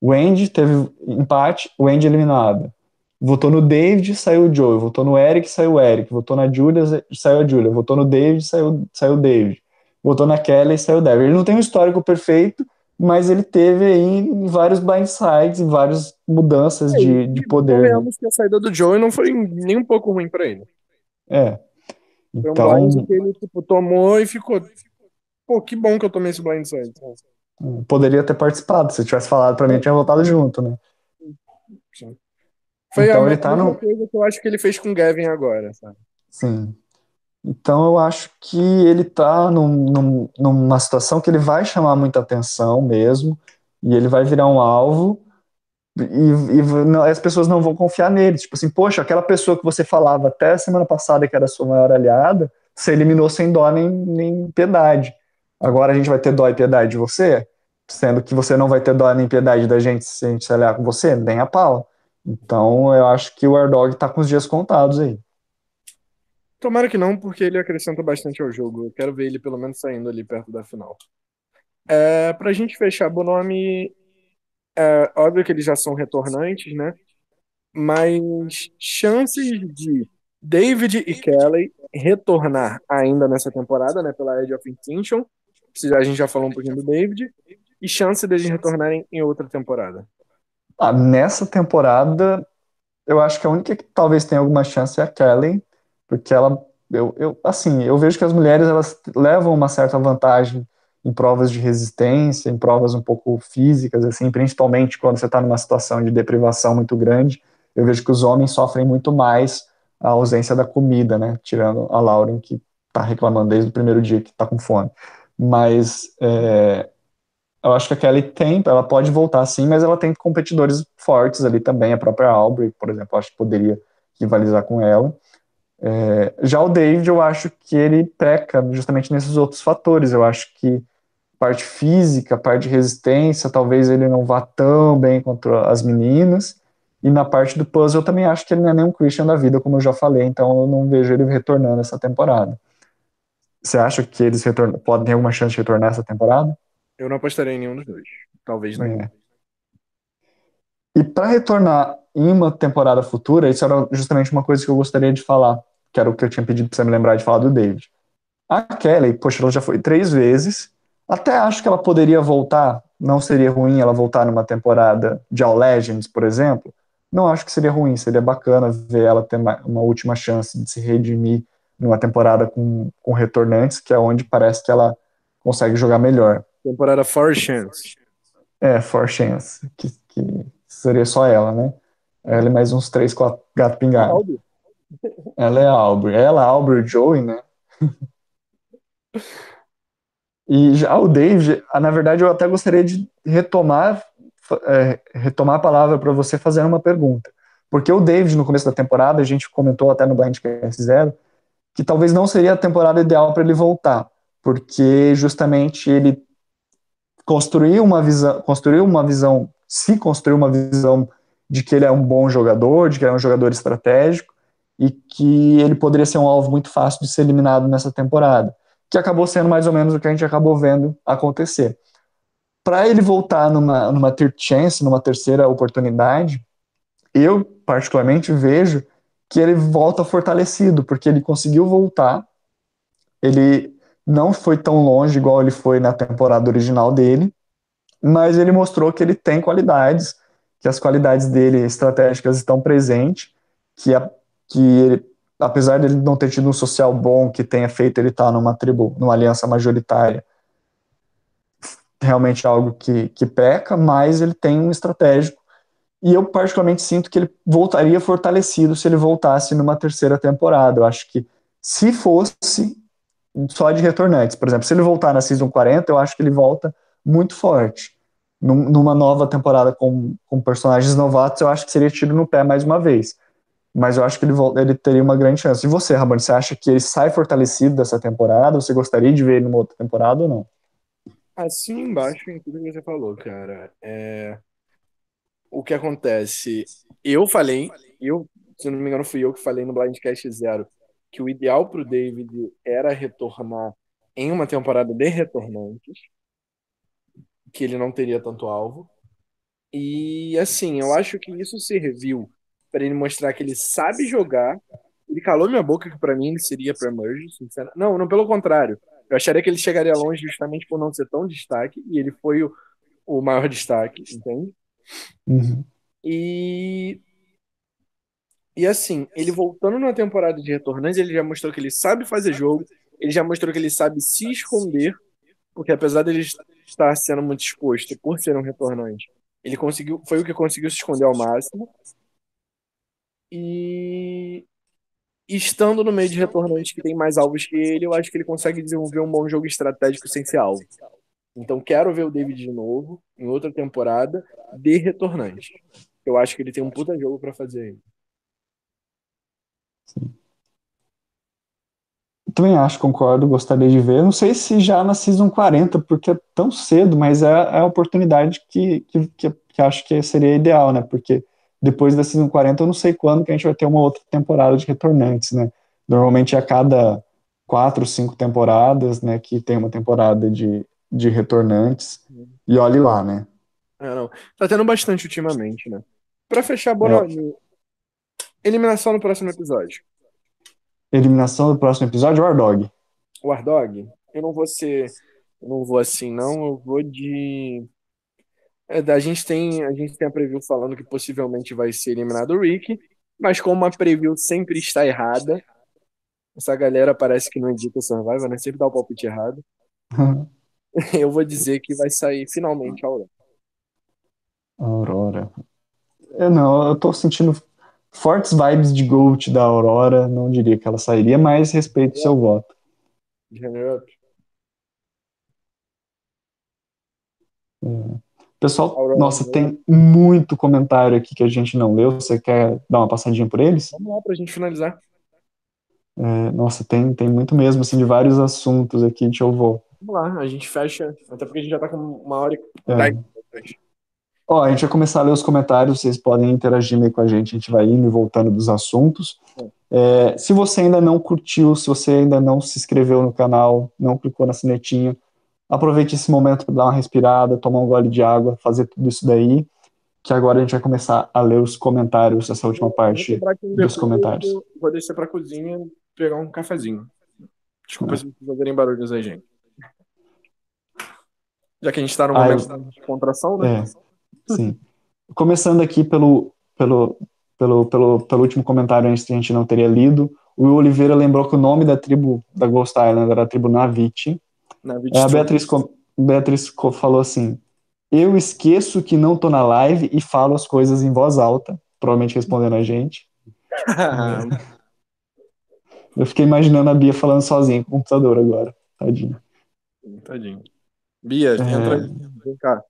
S2: O Andy teve empate, o Andy eliminado. Votou no David, saiu o Joe. Votou no Eric, saiu o Eric. Votou na Julia, saiu a Julia. Votou no David, saiu, saiu o David. Votou na Kelly, saiu o David. Ele não tem um histórico perfeito, mas ele teve aí vários blindsides e várias mudanças é, de, de poder.
S1: Né? que a saída do Joe não foi nem um pouco ruim para ele.
S2: É.
S1: Então... Foi um blind que ele tipo, tomou e ficou. Pô, que bom que eu tomei esse blindside.
S2: Poderia ter participado. Se tivesse falado para mim, eu tinha voltado junto, né?
S1: Sim. Foi então, a mesma tá no... coisa que eu acho que ele fez com o Gavin agora, sabe?
S2: Sim. Então eu acho que ele tá num, num, numa situação que ele vai chamar muita atenção mesmo, e ele vai virar um alvo, e, e não, as pessoas não vão confiar nele. Tipo assim, poxa, aquela pessoa que você falava até semana passada que era sua maior aliada, você eliminou sem dó nem, nem piedade. Agora a gente vai ter dó e piedade de você? Sendo que você não vai ter dó nem piedade da gente se a gente se aliar com você? Nem a pau. Então eu acho que o Ardog tá com os dias contados aí.
S1: Tomara que não, porque ele acrescenta bastante ao jogo. Eu quero ver ele pelo menos saindo ali perto da final. É, pra gente fechar, Bonomi, é óbvio que eles já são retornantes, né? Mas chances de David e Kelly retornar ainda nessa temporada, né? Pela Edge of Extinction. A gente já falou um pouquinho do David. E chance deles retornarem em outra temporada.
S2: Ah, nessa temporada, eu acho que a única que talvez tenha alguma chance é a Kelly, porque ela, eu, eu, assim, eu vejo que as mulheres elas levam uma certa vantagem em provas de resistência, em provas um pouco físicas, assim, principalmente quando você está numa situação de deprivação muito grande. Eu vejo que os homens sofrem muito mais a ausência da comida, né? Tirando a Lauren, que está reclamando desde o primeiro dia que está com fome. Mas é, eu acho que a Kelly tem, ela pode voltar sim, mas ela tem competidores fortes ali também, a própria Aubrey, por exemplo, acho que poderia rivalizar com ela. É, já o David, eu acho que ele peca justamente nesses outros fatores, eu acho que parte física, parte de resistência, talvez ele não vá tão bem contra as meninas, e na parte do puzzle eu também acho que ele não é nem um Christian da vida, como eu já falei, então eu não vejo ele retornando essa temporada. Você acha que eles podem ter alguma chance de retornar essa temporada?
S1: Eu não apostaria em nenhum dos dois. Talvez não. É.
S2: E para retornar em uma temporada futura, isso era justamente uma coisa que eu gostaria de falar, que era o que eu tinha pedido para você me lembrar de falar do David. A Kelly, poxa, ela já foi três vezes. Até acho que ela poderia voltar. Não seria ruim ela voltar numa temporada de All Legends, por exemplo. Não acho que seria ruim. Seria bacana ver ela ter uma, última chance de se redimir numa temporada com, com retornantes, que é onde parece que ela consegue jogar melhor.
S1: Temporada For Chance.
S2: É, For Chance, que, que seria só ela, né? Ela e mais uns três, quatro gato pingado. Ela é a Aubrey. Ela, Aubrey Joey, né? e já o Dave, na verdade, eu até gostaria de retomar, é, retomar a palavra para você fazer uma pergunta. Porque o David, no começo da temporada, a gente comentou até no Blindcast Zero, que talvez não seria a temporada ideal para ele voltar, porque justamente ele construir uma visão, construir uma visão, se construir uma visão de que ele é um bom jogador, de que ele é um jogador estratégico e que ele poderia ser um alvo muito fácil de ser eliminado nessa temporada, que acabou sendo mais ou menos o que a gente acabou vendo acontecer. Para ele voltar numa, numa third chance, numa terceira oportunidade, eu particularmente vejo que ele volta fortalecido, porque ele conseguiu voltar, ele não foi tão longe igual ele foi na temporada original dele, mas ele mostrou que ele tem qualidades, que as qualidades dele estratégicas estão presentes, que, a, que ele, apesar dele não ter tido um social bom que tenha feito ele estar numa tribo, numa aliança majoritária, realmente algo que, que peca, mas ele tem um estratégico. E eu particularmente sinto que ele voltaria fortalecido se ele voltasse numa terceira temporada. Eu acho que se fosse só de retornantes. Por exemplo, se ele voltar na Season 40, eu acho que ele volta muito forte. Num, numa nova temporada com, com personagens novatos, eu acho que seria tiro no pé mais uma vez. Mas eu acho que ele, ele teria uma grande chance. E você, Rabani, você acha que ele sai fortalecido dessa temporada? Você gostaria de ver ele numa outra temporada ou não?
S1: Assim embaixo em tudo que você falou, cara. É... O que acontece? Eu falei, eu, se não me engano, fui eu que falei no Blindcast Zero que o ideal para o David era retornar em uma temporada de retornantes, que ele não teria tanto alvo. E assim, eu acho que isso serviu para ele mostrar que ele sabe jogar. Ele calou minha boca que para mim ele seria para merge, sinceramente. Não, não, pelo contrário. Eu acharia que ele chegaria longe justamente por não ser tão destaque e ele foi o, o maior destaque, entende?
S2: Uhum.
S1: E e assim, ele voltando na temporada de retornantes, ele já mostrou que ele sabe fazer jogo, ele já mostrou que ele sabe se esconder, porque apesar dele estar sendo muito exposto por ser um retornante, ele conseguiu, foi o que conseguiu se esconder ao máximo. E estando no meio de retornantes que tem mais alvos que ele, eu acho que ele consegue desenvolver um bom jogo estratégico sem ser alvo. Então quero ver o David de novo em outra temporada de retornante. Eu acho que ele tem um puta jogo para fazer.
S2: Sim. Também acho, concordo, gostaria de ver. Não sei se já na Season 40, porque é tão cedo, mas é, é a oportunidade que, que, que, que acho que seria ideal, né? Porque depois da Season 40 eu não sei quando que a gente vai ter uma outra temporada de retornantes, né? Normalmente é a cada quatro, cinco temporadas, né, que tem uma temporada de, de retornantes. E olhe lá, né?
S1: É, não. Tá tendo bastante ultimamente, né? Pra fechar, bora.
S2: É.
S1: Eliminação no próximo episódio.
S2: Eliminação do próximo episódio, War Dog.
S1: War Dog? Eu não vou ser. Eu não vou assim, não. Eu vou de. É, a gente tem a gente tem a preview falando que possivelmente vai ser eliminado o Rick, mas como a preview sempre está errada, essa galera parece que não edita o Survivor, né? Sempre dá o palpite errado. [LAUGHS] eu vou dizer que vai sair finalmente a Aurora.
S2: Aurora. Eu não, eu tô sentindo fortes vibes de Gold da Aurora, não diria que ela sairia, mas respeito o seu voto.
S1: General.
S2: É. Pessoal, Aurora, nossa, tem muito comentário aqui que a gente não leu. Você quer dar uma passadinha por eles?
S1: Vamos lá pra gente finalizar.
S2: É, nossa, tem, tem muito mesmo, assim, de vários assuntos aqui. Deixa eu vou.
S1: Vamos lá, a gente fecha, até porque a gente já tá com uma hora e
S2: é. Ó, a gente vai começar a ler os comentários, vocês podem interagir aí com a gente, a gente vai indo e voltando dos assuntos. É, se você ainda não curtiu, se você ainda não se inscreveu no canal, não clicou na sinetinha, aproveite esse momento para dar uma respirada, tomar um gole de água, fazer tudo isso daí, que agora a gente vai começar a ler os comentários, essa última parte dos comentários.
S1: Vou descer para a cozinha pegar um cafezinho. Desculpa é. se vocês fazerem barulhos aí, gente. Já que a gente está no momento ah, eu... de contração, né?
S2: É. Sim. Começando aqui pelo, pelo, pelo, pelo, pelo último comentário antes que a gente não teria lido, o Oliveira lembrou que o nome da tribo da Ghost Island era a tribo Navite. Navite a Beatriz, Beatriz falou assim: Eu esqueço que não tô na live e falo as coisas em voz alta, provavelmente respondendo a gente. [LAUGHS] Eu fiquei imaginando a Bia falando sozinha com o computador agora. Tadinho.
S1: Tadinho. Bia, é... entra aí. Vem cá.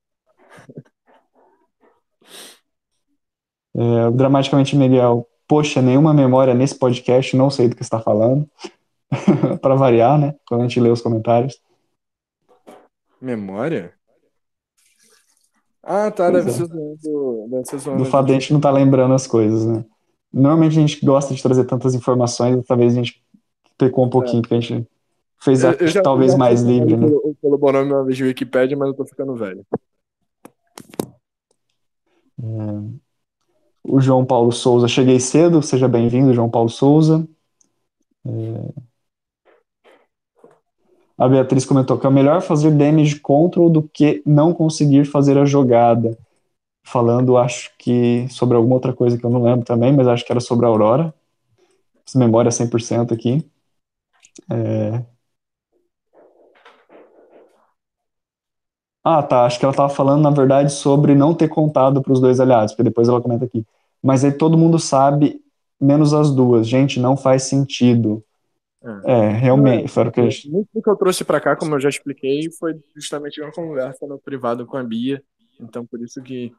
S2: É, dramaticamente Miguel, poxa, nenhuma memória nesse podcast, não sei do que está falando. [LAUGHS] para variar, né? Quando a gente lê os comentários.
S1: Memória? Ah, tá, deve, é. ser do, deve ser
S2: Do fato de a gente não tá lembrando as coisas, né? Normalmente a gente gosta de trazer tantas informações, e talvez a gente pecou um pouquinho, é. porque a gente fez a, já, talvez mais livre, né?
S1: Pelo, pelo bom nome uma vez de Wikipedia, mas eu tô ficando velho.
S2: É. O João Paulo Souza, cheguei cedo, seja bem-vindo, João Paulo Souza. É... A Beatriz comentou que é melhor fazer damage control do que não conseguir fazer a jogada. Falando, acho que sobre alguma outra coisa que eu não lembro também, mas acho que era sobre a Aurora. Memória 100% aqui. É... Ah, tá. Acho que ela estava falando, na verdade, sobre não ter contado para os dois aliados, porque depois ela comenta aqui. Mas aí todo mundo sabe, menos as duas. Gente, não faz sentido. É, é realmente. Foi o que
S1: Muito que eu trouxe para cá, como eu já expliquei, foi justamente uma conversa no privado com a Bia. Então, por isso que,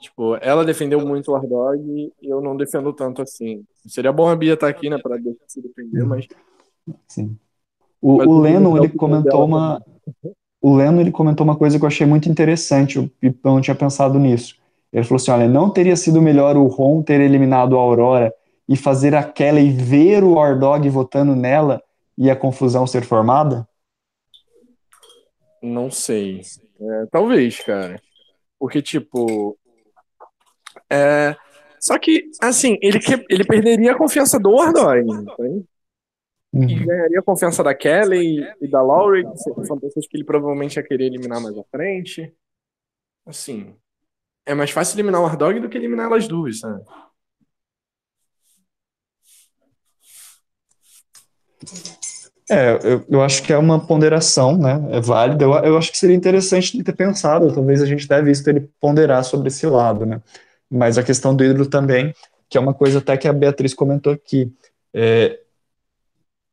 S1: tipo, ela defendeu muito o Ardog e eu não defendo tanto assim. Seria bom a Bia estar tá aqui, né, para se defender, mas.
S2: Sim. O, mas o Leno, ele comentou uma. Também o Leno ele comentou uma coisa que eu achei muito interessante, eu, eu não tinha pensado nisso. Ele falou assim: olha, não teria sido melhor o Ron ter eliminado a Aurora e fazer a Kelly ver o Ordog votando nela e a confusão ser formada?
S1: Não sei. É, talvez, cara. Porque, tipo, É, só que, assim, ele, que- ele perderia a confiança do Wardog, entende? E
S2: Uhum.
S1: ganharia a confiança da Kelly e da Laurie, que são pessoas que ele provavelmente ia querer eliminar mais à frente. Assim, é mais fácil eliminar o Wardog do que eliminar elas duas, sabe?
S2: É, eu, eu acho que é uma ponderação, né? É válida. Eu, eu acho que seria interessante ter pensado. Talvez a gente tenha visto ele ponderar sobre esse lado, né? Mas a questão do ídolo também, que é uma coisa até que a Beatriz comentou aqui. É,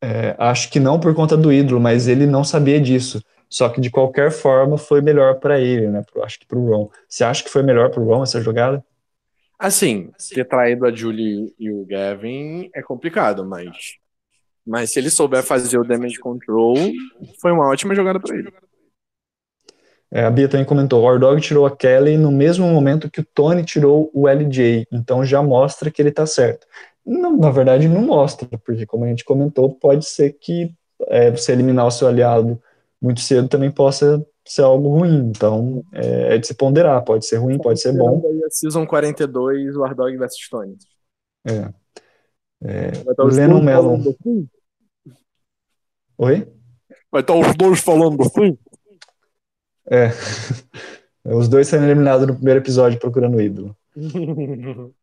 S2: é, acho que não por conta do ídolo, mas ele não sabia disso. Só que de qualquer forma foi melhor para ele, né? Acho que pro Ron. Você acha que foi melhor pro Ron essa jogada?
S1: Assim, ter traído a Julie e o Gavin é complicado, mas. Mas se ele souber fazer o damage control, foi uma ótima jogada pra ele.
S2: É, a Bia também comentou, o Ordog tirou a Kelly no mesmo momento que o Tony tirou o LJ, então já mostra que ele tá certo. Não, na verdade não mostra, porque como a gente comentou, pode ser que é, você eliminar o seu aliado muito cedo também possa ser algo ruim, então é, é de se ponderar, pode ser ruim, pode ser bom.
S1: Season 42, o Wardog vs Tony.
S2: É. É,
S1: Vai estar os
S2: Lennon Mellon.
S1: assim?
S2: Oi?
S1: Vai estar os dois falando assim?
S2: É. [LAUGHS] Os dois sendo eliminados no primeiro episódio procurando o ídolo. [LAUGHS]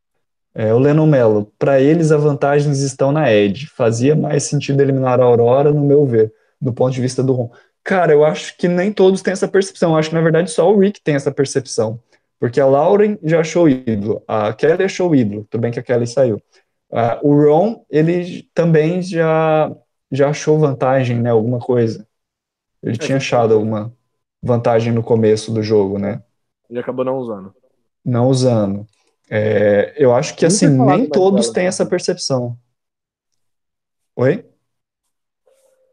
S2: É, o Lennon Mello, para eles as vantagens estão na Edge. Fazia mais sentido eliminar a Aurora, no meu ver, do ponto de vista do Ron. Cara, eu acho que nem todos têm essa percepção. Eu acho que na verdade só o Rick tem essa percepção. Porque a Lauren já achou o ídolo, a Kelly achou o ídolo, tudo bem que a Kelly saiu. Ah, o Ron, ele também já, já achou vantagem, né? Alguma coisa. Ele tinha achado alguma vantagem no começo do jogo, né?
S1: Ele acabou não usando.
S2: não usando. É, eu acho que assim, nem todos têm
S1: né?
S2: essa percepção. Oi?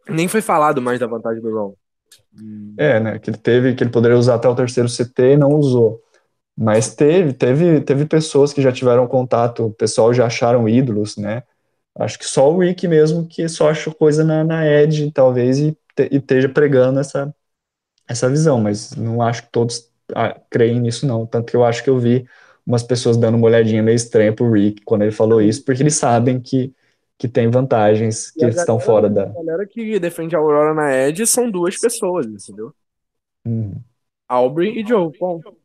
S1: Nem foi falado mais da vantagem do Ron.
S2: É, né? Que ele teve, que ele poderia usar até o terceiro CT e não usou. Mas teve, teve, teve pessoas que já tiveram contato, o pessoal já acharam ídolos, né? Acho que só o Rick mesmo que só achou coisa na, na Edge, talvez, e, te- e esteja pregando essa, essa visão, mas não acho que todos ah, creem nisso, não. Tanto que eu acho que eu vi umas pessoas dando uma olhadinha meio estranha pro Rick quando ele falou isso, porque eles sabem que, que tem vantagens que
S1: E a
S2: estão fora da.
S1: A galera que defende a Aurora na Edge são duas pessoas, entendeu?
S2: Hum.
S1: Aubrey e Joe. Ponto.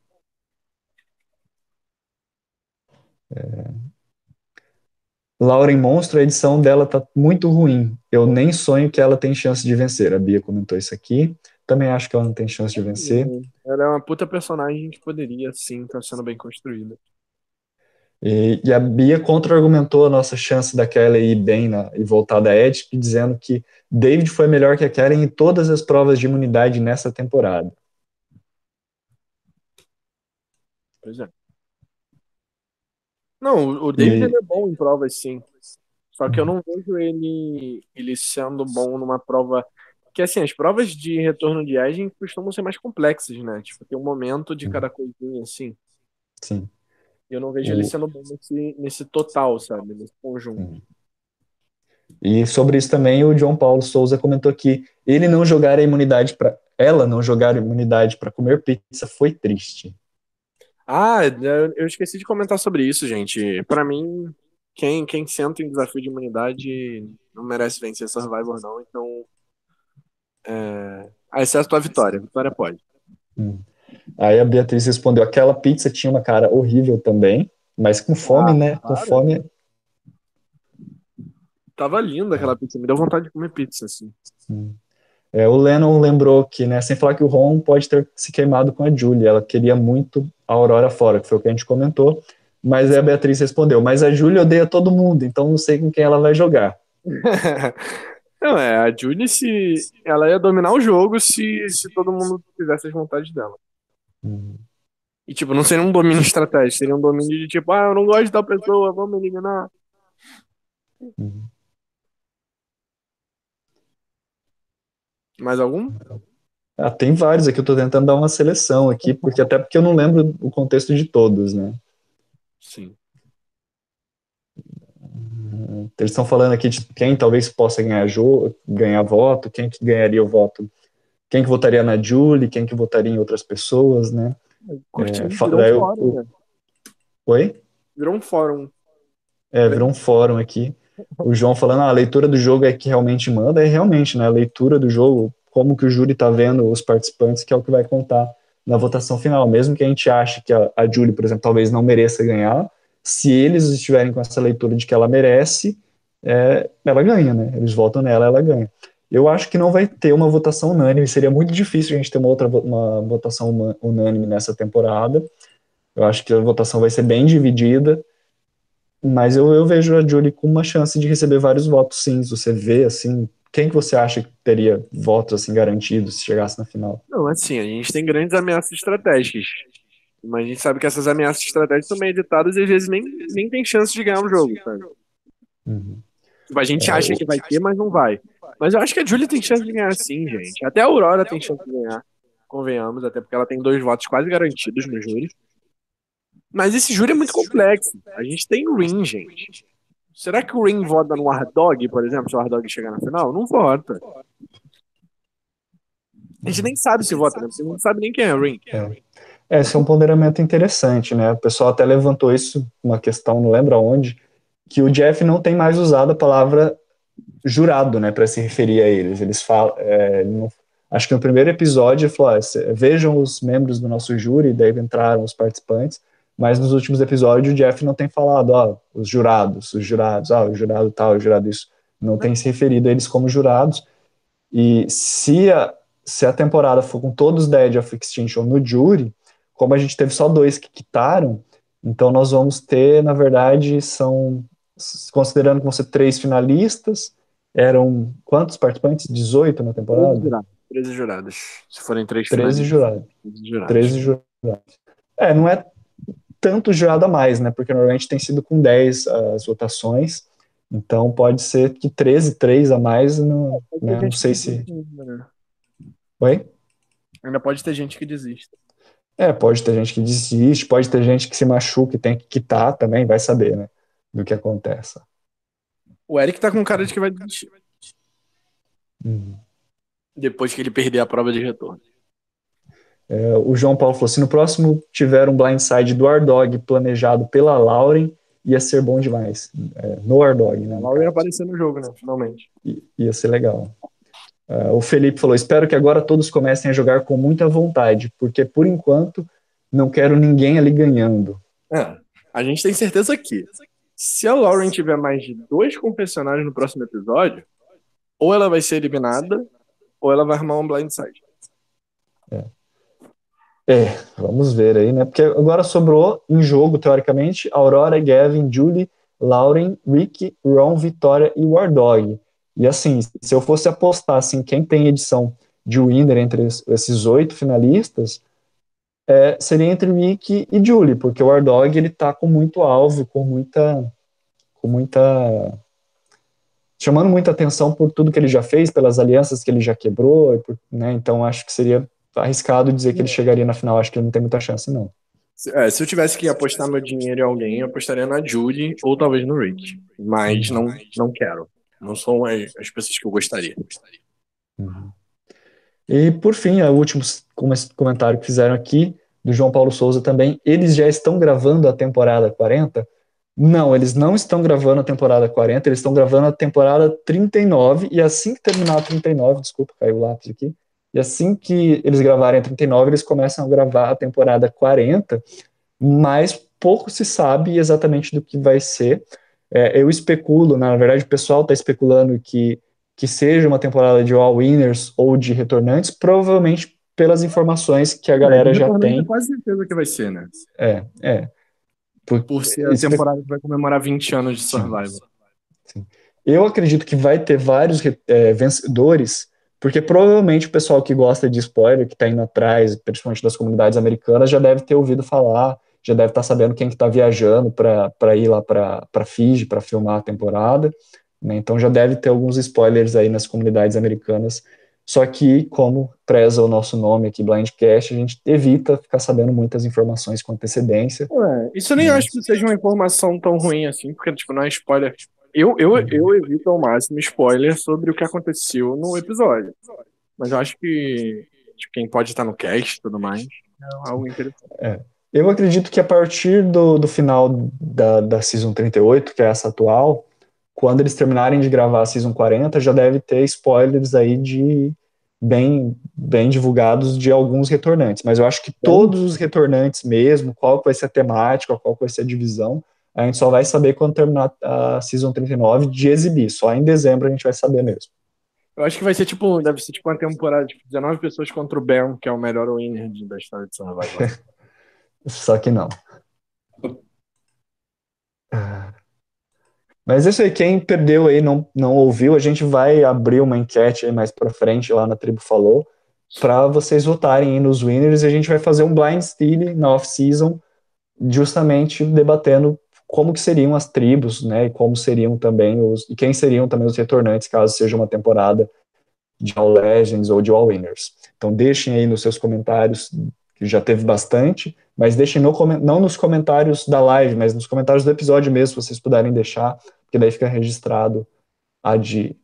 S2: Lauren Monstro, a edição dela tá muito ruim. Eu nem sonho que ela tem chance de vencer. A Bia comentou isso aqui. Também acho que ela não tem chance de vencer.
S1: Ela é uma puta personagem que poderia, sim, estar sendo bem construída.
S2: E, e a Bia contra-argumentou a nossa chance da Kelly ir bem na, e voltar da Edge, dizendo que David foi melhor que a Kelly em todas as provas de imunidade nessa temporada.
S1: Pois é. Não, o David
S2: E-
S1: é bom em provas, sim. Só que eu não vejo ele, ele sendo bom numa prova. Porque, assim, as provas de retorno de Edge costumam ser mais complexas, né? Tipo, tem um momento de cada coisinha, assim.
S2: Sim.
S1: E eu não vejo
S2: O-
S1: ele sendo bom nesse, nesse total, sabe? Nesse conjunto.
S2: E sobre isso também o João Paulo Souza comentou que ele não jogar a imunidade para ela não jogar a imunidade para comer pizza foi triste.
S1: Ah, eu eu esqueci de comentar sobre isso, gente. Pra mim, quem, quem senta em desafio de imunidade não merece vencer Survivor, não. Então, é... a exceto a vitória. Vitória pode.
S2: Aí a Beatriz respondeu: aquela pizza tinha uma cara horrível também, mas com fome,
S1: Ah,
S2: né? Com
S1: para.
S2: fome.
S1: Tava linda aquela pizza. Me deu vontade de comer pizza, assim.
S2: É, o Lennon lembrou que, né, sem falar que o Ron pode ter se queimado com a Julie, ela queria muito a Aurora fora, que foi o que a gente comentou, mas aí a Beatriz respondeu, mas a Julie odeia todo mundo, então não sei com quem ela vai jogar. [LAUGHS]
S1: Não, é, a Julie, se ela ia dominar o jogo se, se todo mundo fizesse as vontades dela. E, tipo, não seria um domínio estratégico, seria um domínio de tipo, ah, eu não gosto da pessoa, vamos eliminar. Mais algum?
S2: Ah, tem vários aqui, eu tô tentando dar uma seleção aqui, porque até porque eu não lembro o contexto de todos, né?
S1: Sim.
S2: Eles estão falando aqui de quem talvez possa ganhar jogo, ganhar voto, quem que ganharia o voto, quem que votaria na Julie, quem que votaria em outras pessoas, né?
S1: Curtinho,
S2: É,
S1: virou
S2: daí
S1: fora,
S2: o-
S1: né?
S2: Oi?
S1: Virou um fórum.
S2: É, virou um fórum aqui. O João falando, ah, a leitura do jogo é que realmente manda, é realmente, né? A leitura do jogo, como que o júri tá vendo os participantes, que é o que vai contar na votação final. Mesmo que a gente ache que a, a Julie, por exemplo, talvez não mereça ganhar, se eles estiverem com essa leitura de que ela merece, é, ela ganha, né? Eles votam nela, ela ganha. Eu acho que não vai ter uma votação unânime, seria muito difícil a gente ter uma outra uma votação unânime nessa temporada. Eu acho que a votação vai ser bem dividida, mas eu, eu vejo a Julie com uma chance de receber vários votos, sim. Você vê, assim, quem que você acha que teria votos, assim, garantidos se chegasse na final?
S1: Não, assim, a gente tem grandes ameaças estratégicas. Mas a gente sabe que essas ameaças estratégicas são meio editadas e às vezes nem, nem tem chance de ganhar um jogo, sabe? Uhum. A gente é, acha que vai ter, mas não vai. Mas eu acho que a Julia tem chance de ganhar sim, gente. Até a Aurora tem chance de ganhar. Convenhamos, até porque ela tem dois votos quase garantidos no júri. Mas esse júri é muito complexo. A gente tem o Ring, gente. Será que o Ring vota no Hard por exemplo, se o Hard chegar na final? Não vota. A gente nem sabe se vota, né? Você não sabe nem quem é o Ring.
S2: É. é. Esse é um ponderamento interessante, né? O pessoal até levantou isso, uma questão, não lembro aonde, que o Jeff não tem mais usado a palavra jurado, né, para se referir a eles. Eles falam, é, não, acho que no primeiro episódio ele falou, ah, vejam os membros do nosso júri, daí entraram os participantes, mas nos últimos episódios o Jeff não tem falado, ó, os jurados, os jurados, ah, o jurado tal, o jurado isso, não tem se referido a eles como jurados, e se a, se a temporada for com todos os Dead of Extinction no júri, como a gente teve só dois que quitaram, então nós vamos ter, na verdade, são considerando que vão ser três finalistas, eram quantos participantes? 18 na temporada? 13
S1: jurados. 13 jurados. Se forem três
S2: 13 jurados. 13 jurados. 13 jurados. É, não é tanto jurado a mais, né? Porque normalmente tem sido com 10 as votações. Então pode ser que 13, 3 a mais, não, né? não sei se. Né? Oi?
S1: Ainda pode ter gente que desiste.
S2: É, pode ter gente que desiste, pode ter gente que se machuca e tem que quitar também, vai saber, né? do que acontece.
S1: O Eric tá com cara de que vai desistir. Uhum. Depois que ele perder a prova de retorno.
S2: É, o João Paulo falou: se no próximo tiver um blindside do Ardog planejado pela Lauren, ia ser bom demais. É, no Ardog, né?
S1: Lauren ia aparecer no jogo, né? Finalmente.
S2: I, ia ser legal. Uh, o Felipe falou: espero que agora todos comecem a jogar com muita vontade, porque por enquanto não quero ninguém ali ganhando.
S1: É, a gente tem certeza que se a Lauren tiver mais de dois confessionários no próximo episódio, ou ela vai ser eliminada, ou ela vai armar um blindside.
S2: É. é, vamos ver aí, né? Porque agora sobrou em jogo, teoricamente, Aurora, Gavin, Julie, Lauren, Rick, Ron, Vitória e War Dog. E assim, se eu fosse apostar assim, quem tem edição de winner entre esses oito finalistas, é, seria entre Mickey e Julie, porque o Ardog ele tá com muito alvo, com muita, com muita, chamando muita atenção por tudo que ele já fez, pelas alianças que ele já quebrou, né? Então acho que seria arriscado dizer que ele chegaria na final. Acho que ele não tem muita chance não.
S1: É, se eu tivesse que apostar meu dinheiro em alguém, eu apostaria na Julie ou talvez no Rick, mas não, não quero. Não são as, as pessoas que eu gostaria.
S2: Uhum. E por fim, o último comentário que fizeram aqui, do João Paulo Souza também, eles já estão gravando a temporada 40? Não, eles não estão gravando a temporada 40, eles estão gravando a temporada 39, e assim que terminar a 39, desculpa, caiu o lápis aqui, e assim que eles gravarem a 39, eles começam a gravar a temporada 40, mas pouco se sabe exatamente do que vai ser. É, eu especulo, na verdade o pessoal está especulando que que seja uma temporada de all-winners ou de retornantes, provavelmente pelas informações que a é, galera é, já tem.
S1: quase certeza que vai ser, né?
S2: É, é.
S1: Por, Por ser a temporada que vai comemorar 20 anos de Survival.
S2: Sim. Eu acredito que vai ter vários é, vencedores, porque provavelmente o pessoal que gosta de spoiler, que está indo atrás, principalmente das comunidades americanas, já deve ter ouvido falar, já deve estar tá sabendo quem que está viajando para ir lá para Fiji para filmar a temporada. Né? Então já deve ter alguns spoilers aí nas comunidades americanas. Só que, como preza o nosso nome aqui, Blindcast, a gente evita ficar sabendo muitas informações com antecedência.
S1: Ué, isso eu nem acho que seja uma informação tão ruim assim, porque tipo, não é spoiler. Eu, eu, uhum. eu evito ao máximo spoiler sobre o que aconteceu no episódio. Mas eu acho que tipo, quem pode estar no cast e tudo mais é algo interessante.
S2: É. Eu acredito que a partir do, do final da, da Season 38, que é essa atual, quando eles terminarem de gravar a Season 40, já deve ter spoilers aí de bem, bem divulgados de alguns retornantes. Mas eu acho que todos os retornantes mesmo, qual vai ser a temática, qual vai ser a divisão, a gente só vai saber quando terminar a Season 39 de exibir. Só em dezembro a gente vai saber mesmo.
S1: Eu acho que vai ser tipo, deve ser tipo uma temporada de tipo, 19 pessoas contra o Ben, que é o melhor winner da história de Survival. [LAUGHS]
S2: Só que não. Mas isso aí, quem perdeu aí, não, não ouviu, a gente vai abrir uma enquete aí mais pra frente lá na Tribo Falou, para vocês votarem aí nos winners e a gente vai fazer um blind steal na off-season, justamente debatendo como que seriam as tribos, né, e como seriam também os, e quem seriam também os retornantes, caso seja uma temporada de All Legends ou de All Winners. Então deixem aí nos seus comentários, que já teve bastante, mas deixem no, não nos comentários da live, mas nos comentários do episódio mesmo, se vocês puderem deixar, porque daí fica registrado a de,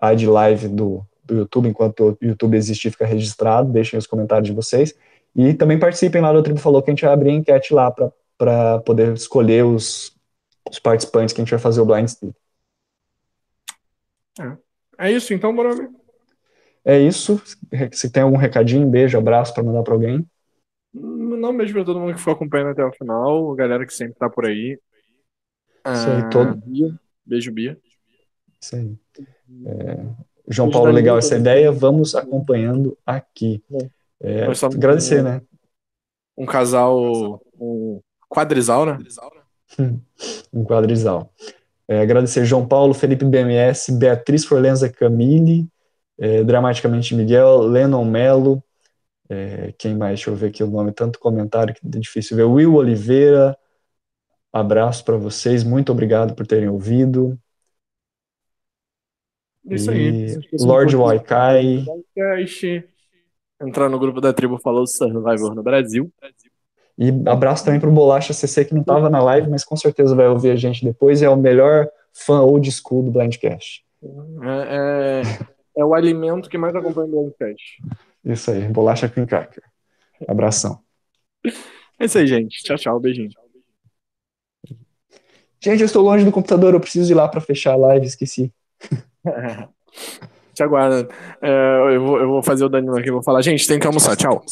S2: a de live do, do YouTube, enquanto o YouTube existir, fica registrado, deixem os comentários de vocês, e também participem lá do Tribo Falou, que a gente vai abrir enquete lá para poder escolher os, os participantes que a gente vai fazer o Blind Steam.
S1: É. é isso, então, bora ver.
S2: É isso. Se tem algum recadinho, beijo, abraço para mandar para alguém.
S1: Não, beijo para todo mundo que ficou acompanhando até o final, a galera que sempre tá por aí.
S2: Isso aí, todo.
S1: Bia. Beijo, Bia.
S2: Isso aí. É, João Paulo, legal essa ideia. Vamos acompanhando aqui. É, agradecer, né?
S1: Um casal, um quadrisal, né?
S2: um quadrisal. É, agradecer João Paulo, Felipe BMS, Beatriz Forlenza Camille, é, Dramaticamente Miguel, Lennon Melo, é, quem mais? Deixa eu ver aqui o nome, tanto comentário que é difícil ver. Will Oliveira, Abraço para vocês, muito obrigado por terem ouvido.
S1: Isso aí.
S2: Lord Waikai.
S1: Entrar no grupo da tribo Falou Survivor no Brasil.
S2: E abraço também para o Bolacha CC, que não estava na live, mas com certeza vai ouvir a gente depois. É o melhor fã old school do Blindcast.
S1: É, é, é o alimento que mais acompanha o Blindcast.
S2: Isso aí, Bolacha Cream Cracker. Abração.
S1: É isso aí, gente. Tchau, tchau. Beijinho.
S2: Gente, eu estou longe do computador, eu preciso ir lá para fechar a live, esqueci. [LAUGHS]
S1: Te aguarda. É, eu, vou, eu vou fazer o Danilo aqui, vou falar, gente, tem que almoçar, tchau.